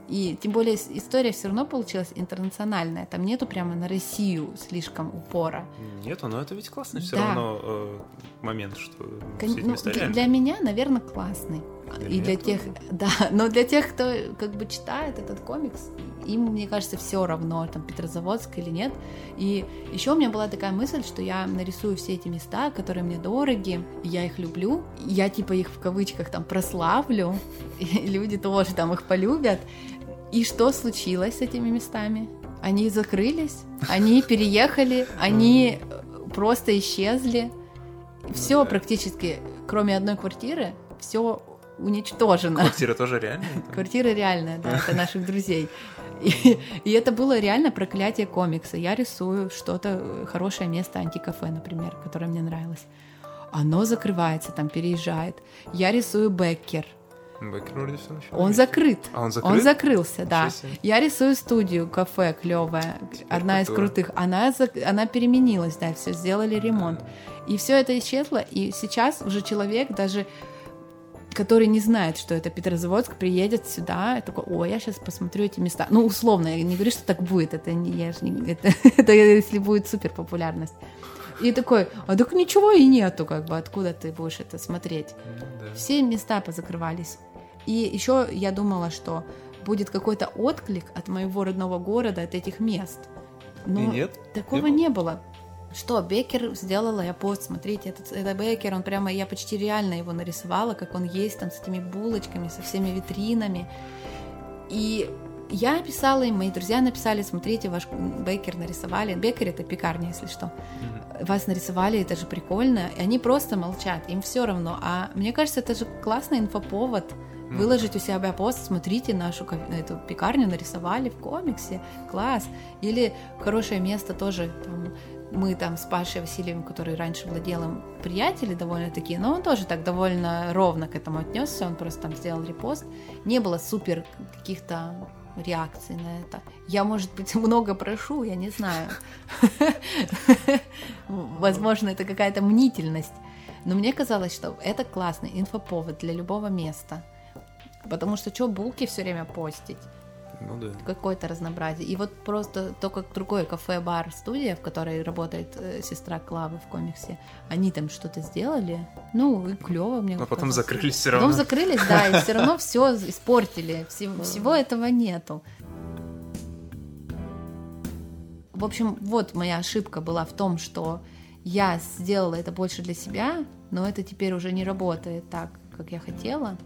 [SPEAKER 2] И тем более история все равно получилась интернациональная. Там нету прямо на Россию слишком упора.
[SPEAKER 1] Нету, но это ведь классный все да. равно э, момент, что
[SPEAKER 2] Кон- все эти ну, для, для меня, наверное, классный. Для и для тех, тоже. да, но для тех, кто как бы читает этот комикс, им, мне кажется, все равно, там, Петрозаводск или нет. И еще у меня была такая мысль, что я нарисую все эти места, которые мне дороги, я их люблю, я типа их в кавычках там прославлю, и люди тоже там их полюбят. И что случилось с этими местами? Они закрылись, они переехали, они просто исчезли. Все практически, кроме одной квартиры, все уничтожено.
[SPEAKER 1] Квартира тоже реальная?
[SPEAKER 2] Квартира реальная, да, это наших друзей. И, и это было реально проклятие комикса. Я рисую что-то, хорошее место, антикафе, например, которое мне нравилось. Оно закрывается, там переезжает. Я рисую Беккер.
[SPEAKER 1] Вроде все.
[SPEAKER 2] Он закрыт.
[SPEAKER 1] А он закрыт?
[SPEAKER 2] Он закрылся, да. Я рисую студию, кафе клевая, одна из крутых. Она, она переменилась, да, все сделали ремонт. И все это исчезло, и сейчас уже человек даже который не знает, что это Петрозаводск, приедет сюда, и такой, о, я сейчас посмотрю эти места. Ну, условно, я не говорю, что так будет, это, не, я ж не- это, это если будет супер популярность. И такой, а так ничего и нету, как бы, откуда ты будешь это смотреть?
[SPEAKER 1] Ну да.
[SPEAKER 2] Все места позакрывались. И еще я думала, что будет какой-то отклик от моего родного города, от этих мест. Но
[SPEAKER 1] И нет?
[SPEAKER 2] такого
[SPEAKER 1] Не
[SPEAKER 2] не было. Что, Бекер сделала я пост, смотрите, это, это Бекер, он прямо, я почти реально его нарисовала, как он есть там с этими булочками, со всеми витринами. И я писала им, мои друзья написали, смотрите, ваш Бекер нарисовали. Бекер это пекарня, если что. Вас нарисовали, это же прикольно. И они просто молчат, им все равно. А мне кажется, это же классный инфоповод.
[SPEAKER 1] Ну,
[SPEAKER 2] Выложить у себя пост, смотрите, нашу эту пекарню нарисовали в комиксе, класс. Или хорошее место тоже, там, мы там с Пашей Васильевым, который раньше владел им, приятели довольно такие, но он тоже так довольно ровно к этому отнесся, он просто там сделал репост. Не было супер каких-то реакций на это. Я, может быть, много прошу, я не знаю. Возможно, это какая-то мнительность. Но мне казалось, что это классный инфоповод для любого места. Потому что что булки все время постить?
[SPEAKER 1] Ну да.
[SPEAKER 2] Какое-то разнообразие. И вот просто только другое кафе-бар, студия, в которой работает э, сестра Клавы в комиксе, они там что-то сделали. Ну, и клево мне
[SPEAKER 1] Но потом закрылись все
[SPEAKER 2] Потом
[SPEAKER 1] равно.
[SPEAKER 2] закрылись, да, и все равно все испортили. Всего этого нету. В общем, вот моя ошибка была в том, что я сделала это больше для себя, но это теперь уже не работает так, как я хотела.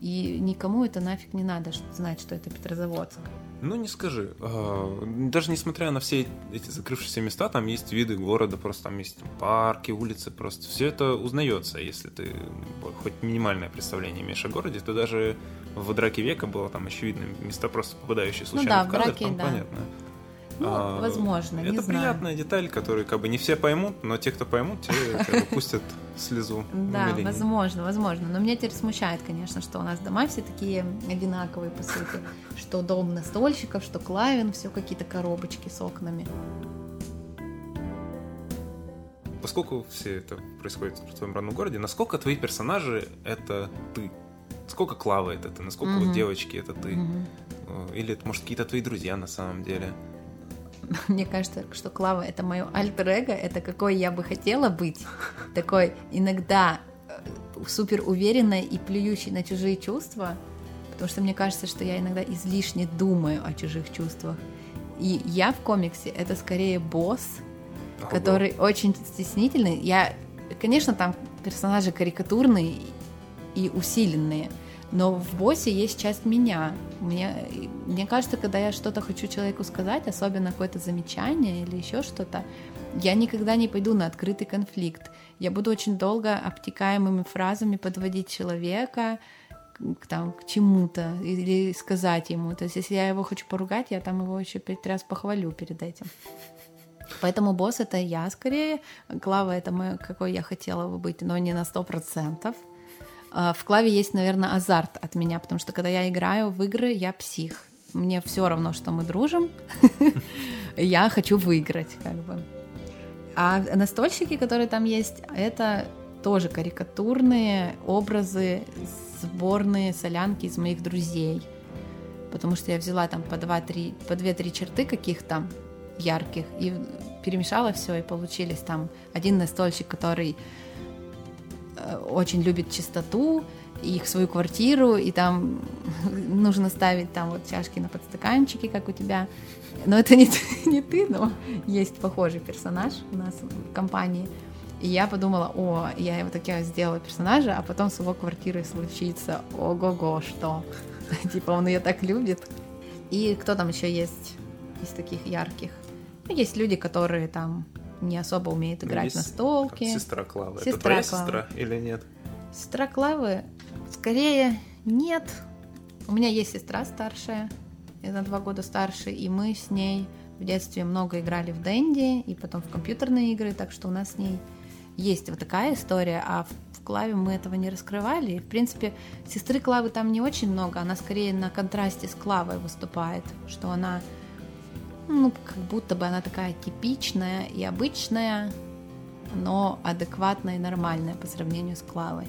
[SPEAKER 2] И никому это нафиг не надо знать, что это Петрозаводск.
[SPEAKER 1] Ну, не скажи. А, Даже несмотря на все эти закрывшиеся места, там есть виды города, просто там есть парки, улицы, просто все это узнается. Если ты хоть минимальное представление имеешь о городе, то даже в «Драке века» было там очевидно места, просто попадающие случайно
[SPEAKER 2] да,
[SPEAKER 1] в
[SPEAKER 2] в
[SPEAKER 1] кадр,
[SPEAKER 2] «Драке»,
[SPEAKER 1] там
[SPEAKER 2] да.
[SPEAKER 1] понятно.
[SPEAKER 2] Ну,
[SPEAKER 1] А,
[SPEAKER 2] возможно,
[SPEAKER 1] Это
[SPEAKER 2] знаю.
[SPEAKER 1] приятная деталь, которую как бы не все поймут, но те, кто поймут, те как бы пустят слезу
[SPEAKER 2] Да, возможно, возможно. Но меня теперь смущает, конечно, что у нас дома все такие одинаковые, по сути. Что дом настольщиков, что Клавин, все какие-то коробочки с окнами.
[SPEAKER 1] Поскольку все это происходит в твоем родном городе, насколько твои персонажи это ты? Сколько Клавы это ты? Насколько вот девочки это ты? Э, Или это, может, какие-то твои друзья на самом деле?
[SPEAKER 2] Мне кажется, что Клава это мое альтер-эго, это какой я бы хотела быть. Такой иногда э, супер уверенной и плюющей на чужие чувства, потому что мне кажется, что я иногда излишне думаю о чужих чувствах. И я в комиксе это скорее босс,
[SPEAKER 1] Ого.
[SPEAKER 2] который очень стеснительный. Я, конечно, там персонажи карикатурные и усиленные, но в боссе есть часть меня. Мне, мне кажется, когда я что-то хочу человеку сказать, особенно какое-то замечание или еще что-то, я никогда не пойду на открытый конфликт. Я буду очень долго обтекаемыми фразами подводить человека к, там, к чему-то или сказать ему. То есть, если я его хочу поругать, я там его еще пять раз похвалю перед этим. Поэтому босс это я скорее, Клава это мой, какой я хотела бы быть, но не на сто процентов. А, В Клаве есть, наверное, азарт от меня, потому что когда я играю в игры, я псих. Мне все равно, что мы дружим. Я хочу выиграть, как бы. А настольщики, которые там есть, это тоже карикатурные образы, сборные солянки из моих друзей. Потому что я взяла там по 2-3, по 2-3 черты каких-то ярких и перемешала все, и получились там один настольщик, который очень любит чистоту, их свою квартиру, и там нужно ставить там вот чашки на подстаканчики, как у тебя. Но это не, не ты, но есть похожий персонаж у нас в компании. И я подумала, о, я его такая сделала персонажа, а потом с его квартирой случится ого-го, что. Типа он ее так любит. И кто там еще есть из таких ярких? Ну, есть люди, которые там не особо умеют играть
[SPEAKER 1] Есть
[SPEAKER 2] на столке.
[SPEAKER 1] Сестра Клава. это
[SPEAKER 2] Сестра
[SPEAKER 1] твоя
[SPEAKER 2] Клава.
[SPEAKER 1] сестра или нет?
[SPEAKER 2] Сестра Клавы? Скорее, нет. У меня есть сестра старшая, на два года старше, и мы с ней в детстве много играли в Дэнди и потом в компьютерные игры, так что у нас с ней есть вот такая история, а в Клаве мы этого не раскрывали. И, в принципе, сестры Клавы там не очень много, она скорее на контрасте с Клавой выступает, что она, ну, как будто бы она такая типичная и обычная, но адекватная и нормальная по сравнению с Клавой.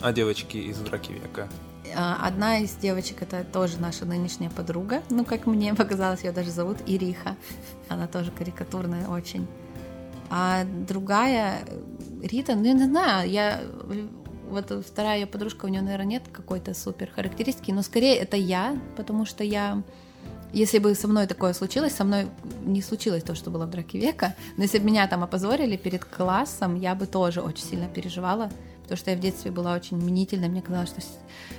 [SPEAKER 1] А девочки из «Драки века»?
[SPEAKER 2] А, одна из девочек это тоже наша нынешняя подруга. Ну, как мне показалось, ее даже зовут Ириха. Она тоже карикатурная очень. А другая, Рита, ну, я не знаю, я вот вторая ее подружка, у нее, наверное, нет какой-то супер характеристики, но скорее это я, потому что я если бы со мной такое случилось, со мной не случилось то, что было в драке века, но если бы меня там опозорили перед классом, я бы тоже очень сильно переживала, потому что я в детстве была очень мнительной, мне казалось, что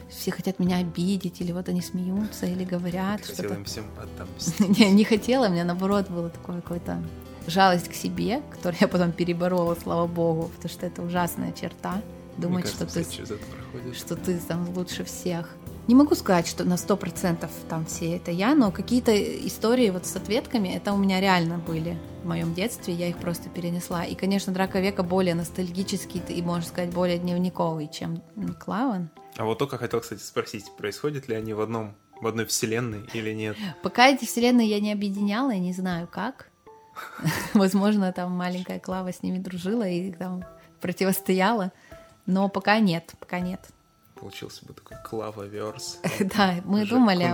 [SPEAKER 2] все хотят меня обидеть, или вот они смеются, или говорят
[SPEAKER 1] что-то. Хотела им всем
[SPEAKER 2] отомстить. не, не хотела, меня наоборот было такое какое-то жалость к себе, которую я потом переборола, слава богу, потому что это ужасная черта. Думать,
[SPEAKER 1] кажется,
[SPEAKER 2] что
[SPEAKER 1] ты,
[SPEAKER 2] что ты там лучше всех. Не могу сказать, что на сто процентов там все это я, но какие-то истории вот с ответками, это у меня реально были в моем детстве, я их просто перенесла. И, конечно, «Драка века» более ностальгический и, можно сказать, более дневниковый, чем Клаван.
[SPEAKER 1] А вот только хотел, кстати, спросить, происходят ли они в одном, в одной вселенной или нет?
[SPEAKER 2] Пока эти вселенные я не объединяла, я не знаю как. Возможно, там маленькая Клава с ними дружила и там противостояла, но пока нет, пока нет
[SPEAKER 1] получился бы такой клававерс.
[SPEAKER 2] Да, мы думали...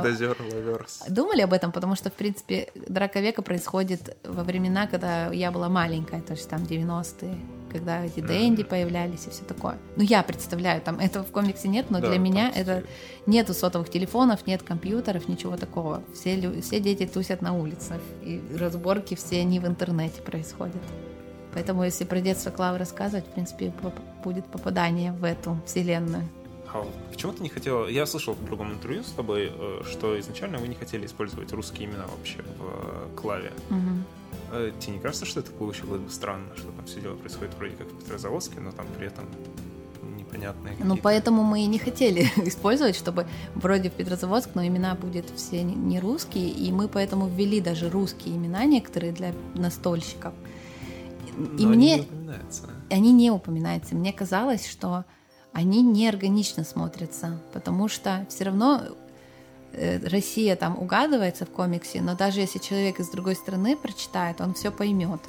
[SPEAKER 1] лаверс.
[SPEAKER 2] Думали об этом, потому что, в принципе, Драка века происходит во времена, когда я была маленькая, то есть там 90-е, когда эти Дэнди появлялись и все такое. Ну, я представляю, там этого в комиксе нет, но для меня это нету сотовых телефонов, нет компьютеров, ничего такого. Все, все дети тусят на улицах, и разборки все не в интернете происходят. Поэтому, если про детство Клавы рассказывать, в принципе, будет попадание в эту вселенную.
[SPEAKER 1] А почему ты не хотела... Я слышал в другом интервью с тобой, э, что изначально вы не хотели использовать русские имена вообще в э, клаве.
[SPEAKER 2] Угу.
[SPEAKER 1] Тебе не кажется, что это получилось бы странно, что там все дело происходит вроде как в Петрозаводске, но там при этом непонятные
[SPEAKER 2] Ну, поэтому мы и не хотели использовать, чтобы вроде в Петрозаводск, но имена будут все не русские, и мы поэтому ввели даже русские имена некоторые для настольщиков.
[SPEAKER 1] И но мне... Они не упоминаются.
[SPEAKER 2] Они не упоминаются. Мне казалось, что они неорганично смотрятся, потому что все равно э, Россия там угадывается в комиксе, но даже если человек из другой страны прочитает, он все поймет.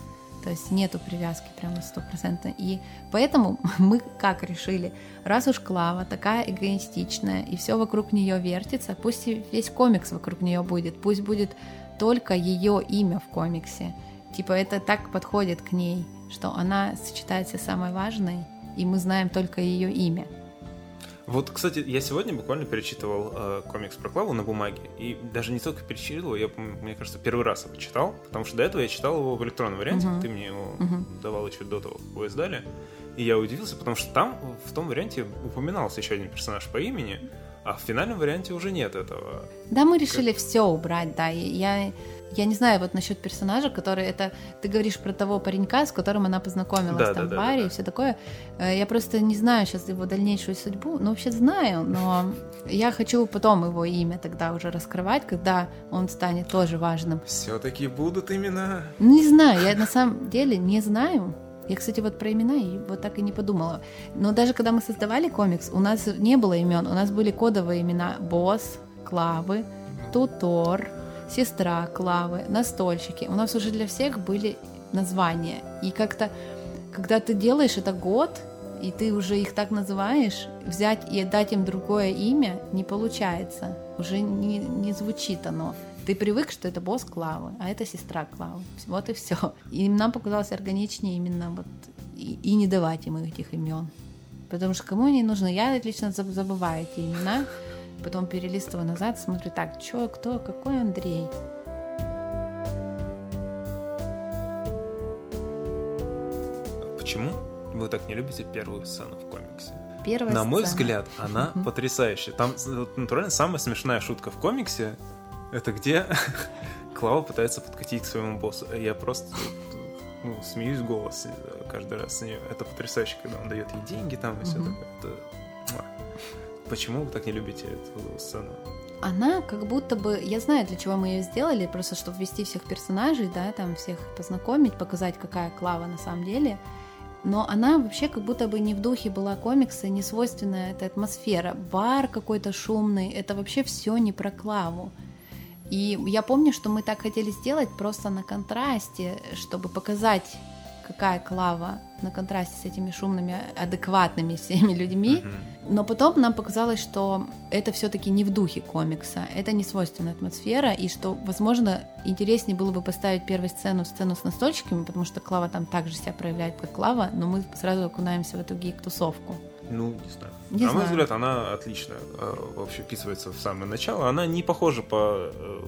[SPEAKER 2] То есть нету привязки прямо стопроцентно. И поэтому мы как решили, раз уж Клава такая эгоистичная, и все вокруг нее вертится, пусть и весь комикс вокруг нее будет, пусть будет только ее имя в комиксе. Типа это так подходит к ней, что она сочетается самой важной и мы знаем только ее имя.
[SPEAKER 1] Вот, кстати, я сегодня буквально перечитывал э, комикс про Клаву на бумаге, и даже не только перечитывал, я, мне кажется, первый раз его читал, потому что до этого я читал его в электронном варианте, uh-huh. ты мне его uh-huh. давал еще до того, как его издали, и я удивился, потому что там, в том варианте, упоминался еще один персонаж по имени, а в финальном варианте уже нет этого.
[SPEAKER 2] Да, мы решили как... все убрать, да, я я не знаю вот насчет персонажа, который это... Ты говоришь про того паренька, с которым она познакомилась да, там да, в баре да, да. и все такое. Э, я просто не знаю сейчас его дальнейшую судьбу. Ну, вообще знаю, но я хочу потом его имя тогда уже раскрывать, когда он станет тоже важным.
[SPEAKER 1] Все-таки будут имена?
[SPEAKER 2] Не знаю, я на самом деле не знаю. Я, кстати, вот про имена и вот так и не подумала. Но даже когда мы создавали комикс, у нас не было имен, у нас были кодовые имена Босс, Клавы, Тутор, сестра Клавы, настольщики. У нас уже для всех были названия. И как-то, когда ты делаешь это год, и ты уже их так называешь, взять и дать им другое имя не получается. Уже не, не звучит оно. Ты привык, что это босс Клавы, а это сестра Клавы. Вот и все. И нам показалось органичнее именно вот и, и не давать им этих имен. Потому что кому они нужны? Я лично забываю эти имена потом перелистываю назад, смотрю, так, что, кто, какой Андрей?
[SPEAKER 1] Почему вы так не любите первую сцену в комиксе?
[SPEAKER 2] Первая
[SPEAKER 1] На мой
[SPEAKER 2] сцена.
[SPEAKER 1] взгляд, она потрясающая. Там натурально самая смешная шутка в комиксе это где Клава пытается подкатить к своему боссу. Я просто ну, смеюсь голос э, каждый раз с нее. Это потрясающе, когда он дает ей деньги там и все такое. Это... Почему вы так не любите эту сцену?
[SPEAKER 2] Она как будто бы, я знаю, для чего мы ее сделали, просто чтобы ввести всех персонажей, да, там всех познакомить, показать, какая Клава на самом деле. Но она вообще как будто бы не в духе была комикса, не свойственная эта атмосфера. Бар какой-то шумный, это вообще все не про Клаву. И я помню, что мы так хотели сделать просто на контрасте, чтобы показать, какая Клава на контрасте с этими шумными, адекватными всеми людьми.
[SPEAKER 1] Мгм.
[SPEAKER 2] Но потом нам показалось, что это все-таки не в духе комикса, это не свойственная атмосфера, и что, возможно, интереснее было бы поставить первую сцену сцену с настольчиками, потому что Клава там также себя проявляет как Клава, но мы сразу окунаемся в эту гик-тусовку.
[SPEAKER 1] Ну, не знаю.
[SPEAKER 2] Не
[SPEAKER 1] На мой
[SPEAKER 2] знаю.
[SPEAKER 1] взгляд, она отлично э, вообще вписывается в самое начало. Она не похожа по, э,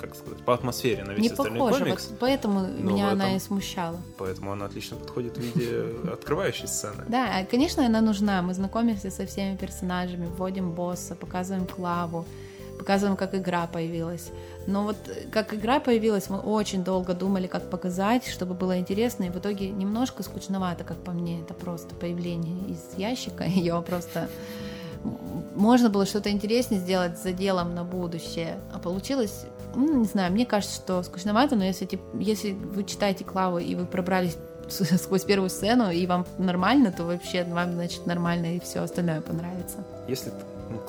[SPEAKER 1] как сказать, по атмосфере на весь
[SPEAKER 2] не
[SPEAKER 1] остальной
[SPEAKER 2] похоже,
[SPEAKER 1] комикс.
[SPEAKER 2] вот поэтому
[SPEAKER 1] Но
[SPEAKER 2] меня
[SPEAKER 1] в
[SPEAKER 2] она
[SPEAKER 1] этом-
[SPEAKER 2] и смущала.
[SPEAKER 1] Поэтому она отлично подходит в виде открывающей сцены.
[SPEAKER 2] Да, конечно, она нужна. Мы знакомимся со всеми персонажами, вводим босса, показываем Клаву, показываем, как игра появилась. Но вот э, как игра появилась, мы очень долго думали, как показать, чтобы было интересно, и в итоге немножко скучновато, как по мне, это просто появление из ящика, ее просто можно было что-то интереснее сделать за делом на будущее, а получилось, ну, не знаю, мне кажется, что скучновато, но если, тип- если вы читаете Клаву и вы пробрались сквозь первую сцену, и вам нормально, то вообще вам, значит, нормально, и все остальное понравится.
[SPEAKER 1] Если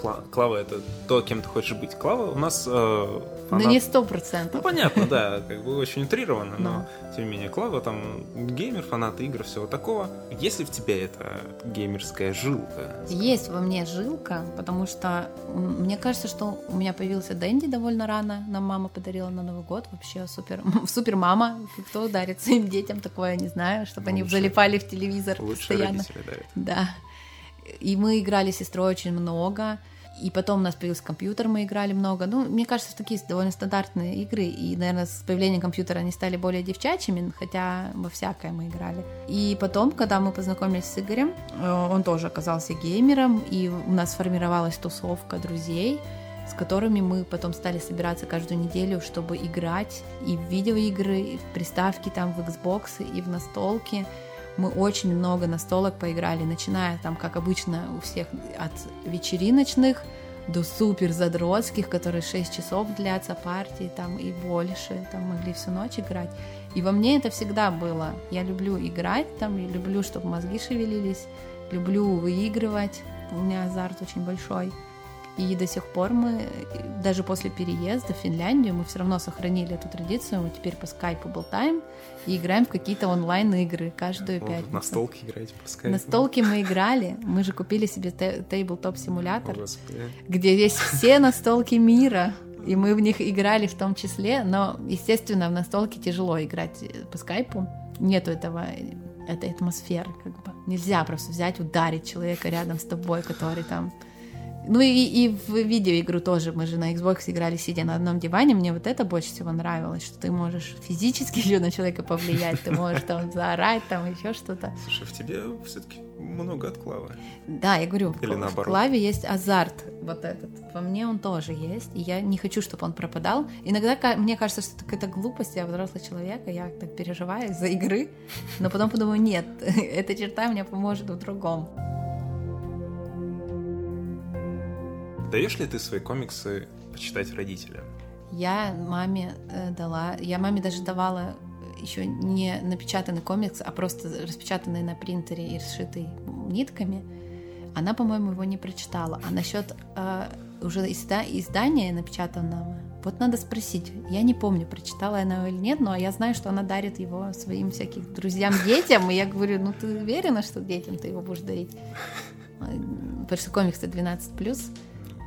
[SPEAKER 1] Кла- Клава это то, кем ты хочешь быть. Клава у нас э,
[SPEAKER 2] Но
[SPEAKER 1] фанат-
[SPEAKER 2] не сто
[SPEAKER 1] Ну,
[SPEAKER 2] процентов.
[SPEAKER 1] понятно, да, как бы очень утрированно, но,
[SPEAKER 2] Но.
[SPEAKER 1] тем не менее, Клава там геймер, фанат игр, всего такого. Если в тебе это геймерская жилка,
[SPEAKER 2] Есть во мне жилка, потому что мне кажется, что у меня появился Дэнди довольно рано. Нам мама подарила на Новый год. Вообще супер. Супер мама. Кто дарит своим детям такое, не знаю, чтобы они залипали в телевизор
[SPEAKER 1] лучшие
[SPEAKER 2] постоянно.
[SPEAKER 1] родители дарят.
[SPEAKER 2] Да. И мы играли с сестрой очень много. И потом у нас появился компьютер, мы играли много. Ну, мне кажется, такие довольно стандартные игры. И, наверное, с появлением компьютера они стали более девчачьими, хотя во всякое мы играли. И потом, когда мы познакомились с Игорем, э, он тоже оказался геймером, и у нас сформировалась тусовка друзей, с которыми мы потом стали собираться каждую неделю, чтобы играть и в видеоигры, и в приставки там, в Xbox, и в настолки. Мы очень много настолок поиграли, начиная там, как обычно у всех, от вечериночных до супер задротских, которые 6 часов длятся партии там и больше, там могли всю ночь играть. И во мне это всегда было. Я люблю играть там, я люблю, чтобы мозги шевелились, люблю выигрывать. У меня азарт очень большой. И до сих пор мы, даже после переезда в Финляндию, мы все равно сохранили эту традицию. Мы теперь по скайпу болтаем и играем в какие-то онлайн-игры каждую
[SPEAKER 1] Вы
[SPEAKER 2] пятницу.
[SPEAKER 1] На столке играете по скайпу.
[SPEAKER 2] На столке мы играли. Мы же купили себе тейблтоп
[SPEAKER 1] О,
[SPEAKER 2] симулятор,
[SPEAKER 1] Господи.
[SPEAKER 2] где есть все настолки мира. И мы в них играли в том числе, но, естественно, в настолке тяжело играть э, по скайпу. Нету этого, этой атмосферы, как бы. Нельзя просто взять, ударить человека рядом с тобой, который там... Ну и, и в видеоигру тоже. Мы же на Xbox играли, сидя на одном диване. Мне вот это больше всего нравилось, что ты можешь физически еще на человека повлиять, ты можешь там заорать, там еще что-то.
[SPEAKER 1] Слушай, в тебе все-таки много от Клавы.
[SPEAKER 2] Да, я говорю,
[SPEAKER 1] Или
[SPEAKER 2] в
[SPEAKER 1] наоборот.
[SPEAKER 2] Клаве есть азарт вот этот. Во мне он тоже есть, и я не хочу, чтобы он пропадал. Иногда мне кажется, что это какая-то глупость, я взрослый человек, и я так переживаю из-за игры, но потом подумаю, нет, эта черта мне поможет в другом.
[SPEAKER 1] Даешь ли ты свои комиксы почитать родителям?
[SPEAKER 2] Я маме э, дала, я маме даже давала еще не напечатанный комикс, а просто распечатанный на принтере и сшитый нитками. Она, по-моему, его не прочитала. А насчет э, уже изда- издания напечатанного, вот надо спросить. Я не помню, прочитала она его или нет, но я знаю, что она дарит его своим всяким друзьям, детям. И я говорю, ну ты уверена, что детям ты его будешь дарить? Э, Потому что комиксы 12+.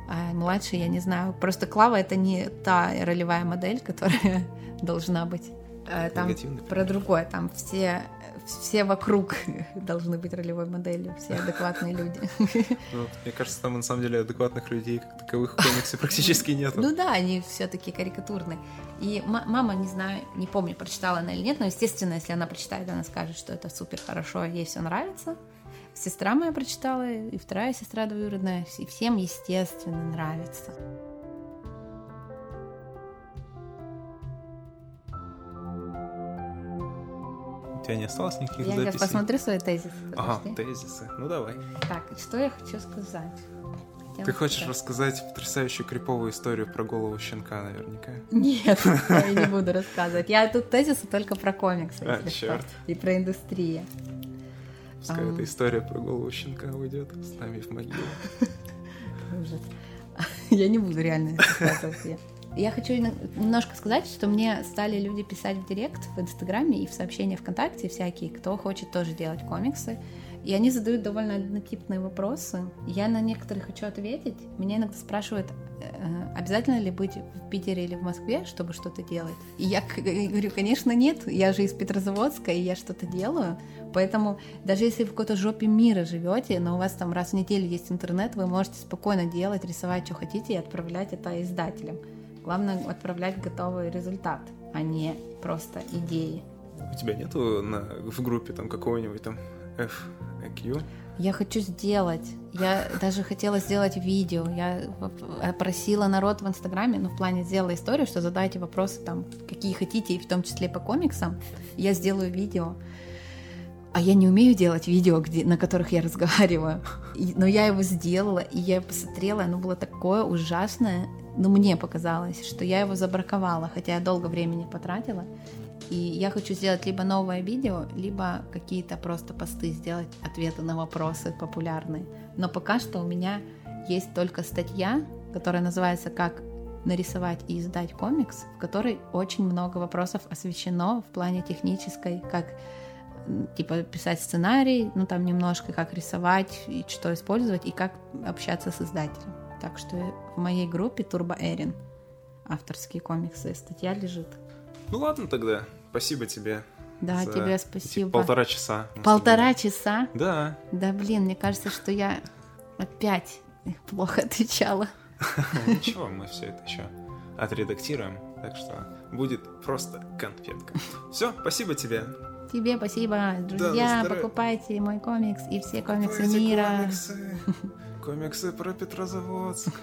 [SPEAKER 2] А младший, я не знаю. Просто Клава это не та ролевая модель, которая должна быть. Э, Там
[SPEAKER 1] Негативный
[SPEAKER 2] про другое. Там все, все вокруг должны быть ролевой моделью, все адекватные люди.
[SPEAKER 1] Ну, мне кажется, там на самом деле адекватных людей как таковых в комиксе практически нету.
[SPEAKER 2] Ну да, они все-таки карикатурные. И ма- мама, не знаю, не помню, прочитала она или нет, но, естественно, если она прочитает, она скажет, что это супер хорошо, ей все нравится. Сестра моя прочитала, и вторая сестра двоюродная, и всем, естественно, нравится.
[SPEAKER 1] У тебя не осталось никаких
[SPEAKER 2] Я
[SPEAKER 1] записей?
[SPEAKER 2] сейчас посмотрю свои тезисы.
[SPEAKER 1] Ага,
[SPEAKER 2] подожди.
[SPEAKER 1] тезисы. Ну давай.
[SPEAKER 2] Так, что я хочу сказать? Хотела
[SPEAKER 1] Ты хочешь
[SPEAKER 2] сказать.
[SPEAKER 1] рассказать потрясающую криповую историю про голову щенка, наверняка?
[SPEAKER 2] Нет, я не буду рассказывать. Я тут тезисы только про комиксы,
[SPEAKER 1] А, чёрт.
[SPEAKER 2] и про индустрию.
[SPEAKER 1] Пускай
[SPEAKER 2] Ам.
[SPEAKER 1] эта история про голову щенка уйдет с нами в могилу.
[SPEAKER 2] Ужас. Я не буду реально. Я- хочу немножко сказать, что мне стали люди писать в директ в Инстаграме и в сообщения ВКонтакте всякие, кто хочет тоже делать комиксы. И они задают довольно однотипные вопросы. Я на некоторые хочу ответить. Меня иногда спрашивают, обязательно ли быть в Питере или в Москве, чтобы что-то делать. И я говорю, конечно, нет. Я же из Петрозаводска, и я что-то делаю. Поэтому даже если в какой-то жопе мира живете, но у вас там раз в неделю есть интернет, вы можете спокойно делать, рисовать, что хотите, и отправлять это издателям. Главное отправлять готовый результат, а не просто идеи.
[SPEAKER 1] У тебя нету на, в группе там какого-нибудь там FAQ?
[SPEAKER 2] Я хочу сделать. Я даже хотела сделать видео. Я просила народ в Инстаграме, ну, в плане сделала историю, что задайте вопросы там, какие хотите, и в том числе по комиксам. Я сделаю видео. А я не умею делать видео, где, на которых я разговариваю. И- но я его сделала, и я посмотрела, оно было такое ужасное. Ну, мне показалось, что я его забраковала, хотя я долго времени потратила. И я хочу сделать либо новое видео, либо какие-то просто посты сделать, ответы на вопросы популярные. Но пока что у меня есть только статья, которая называется «Как нарисовать и издать комикс», в которой очень много вопросов освещено в плане технической, как типа писать сценарий, ну там немножко как рисовать и что использовать, и как общаться с издателем. Так что в моей группе Турбо Эрин авторские комиксы, статья лежит.
[SPEAKER 1] Ну ладно тогда. Спасибо тебе.
[SPEAKER 2] Да,
[SPEAKER 1] за
[SPEAKER 2] тебе спасибо.
[SPEAKER 1] полтора часа.
[SPEAKER 2] Полтора
[SPEAKER 1] тобой.
[SPEAKER 2] часа?
[SPEAKER 1] Да.
[SPEAKER 2] Да блин, мне кажется, что я опять плохо отвечала.
[SPEAKER 1] Ничего, мы все это еще отредактируем. Так что будет просто конфетка. Все, спасибо тебе.
[SPEAKER 2] Тебе спасибо, друзья,
[SPEAKER 1] здоровье.
[SPEAKER 2] покупайте мой комикс и все комиксы
[SPEAKER 1] Покупайте
[SPEAKER 2] мира.
[SPEAKER 1] Комиксы. комиксы про Петрозаводск.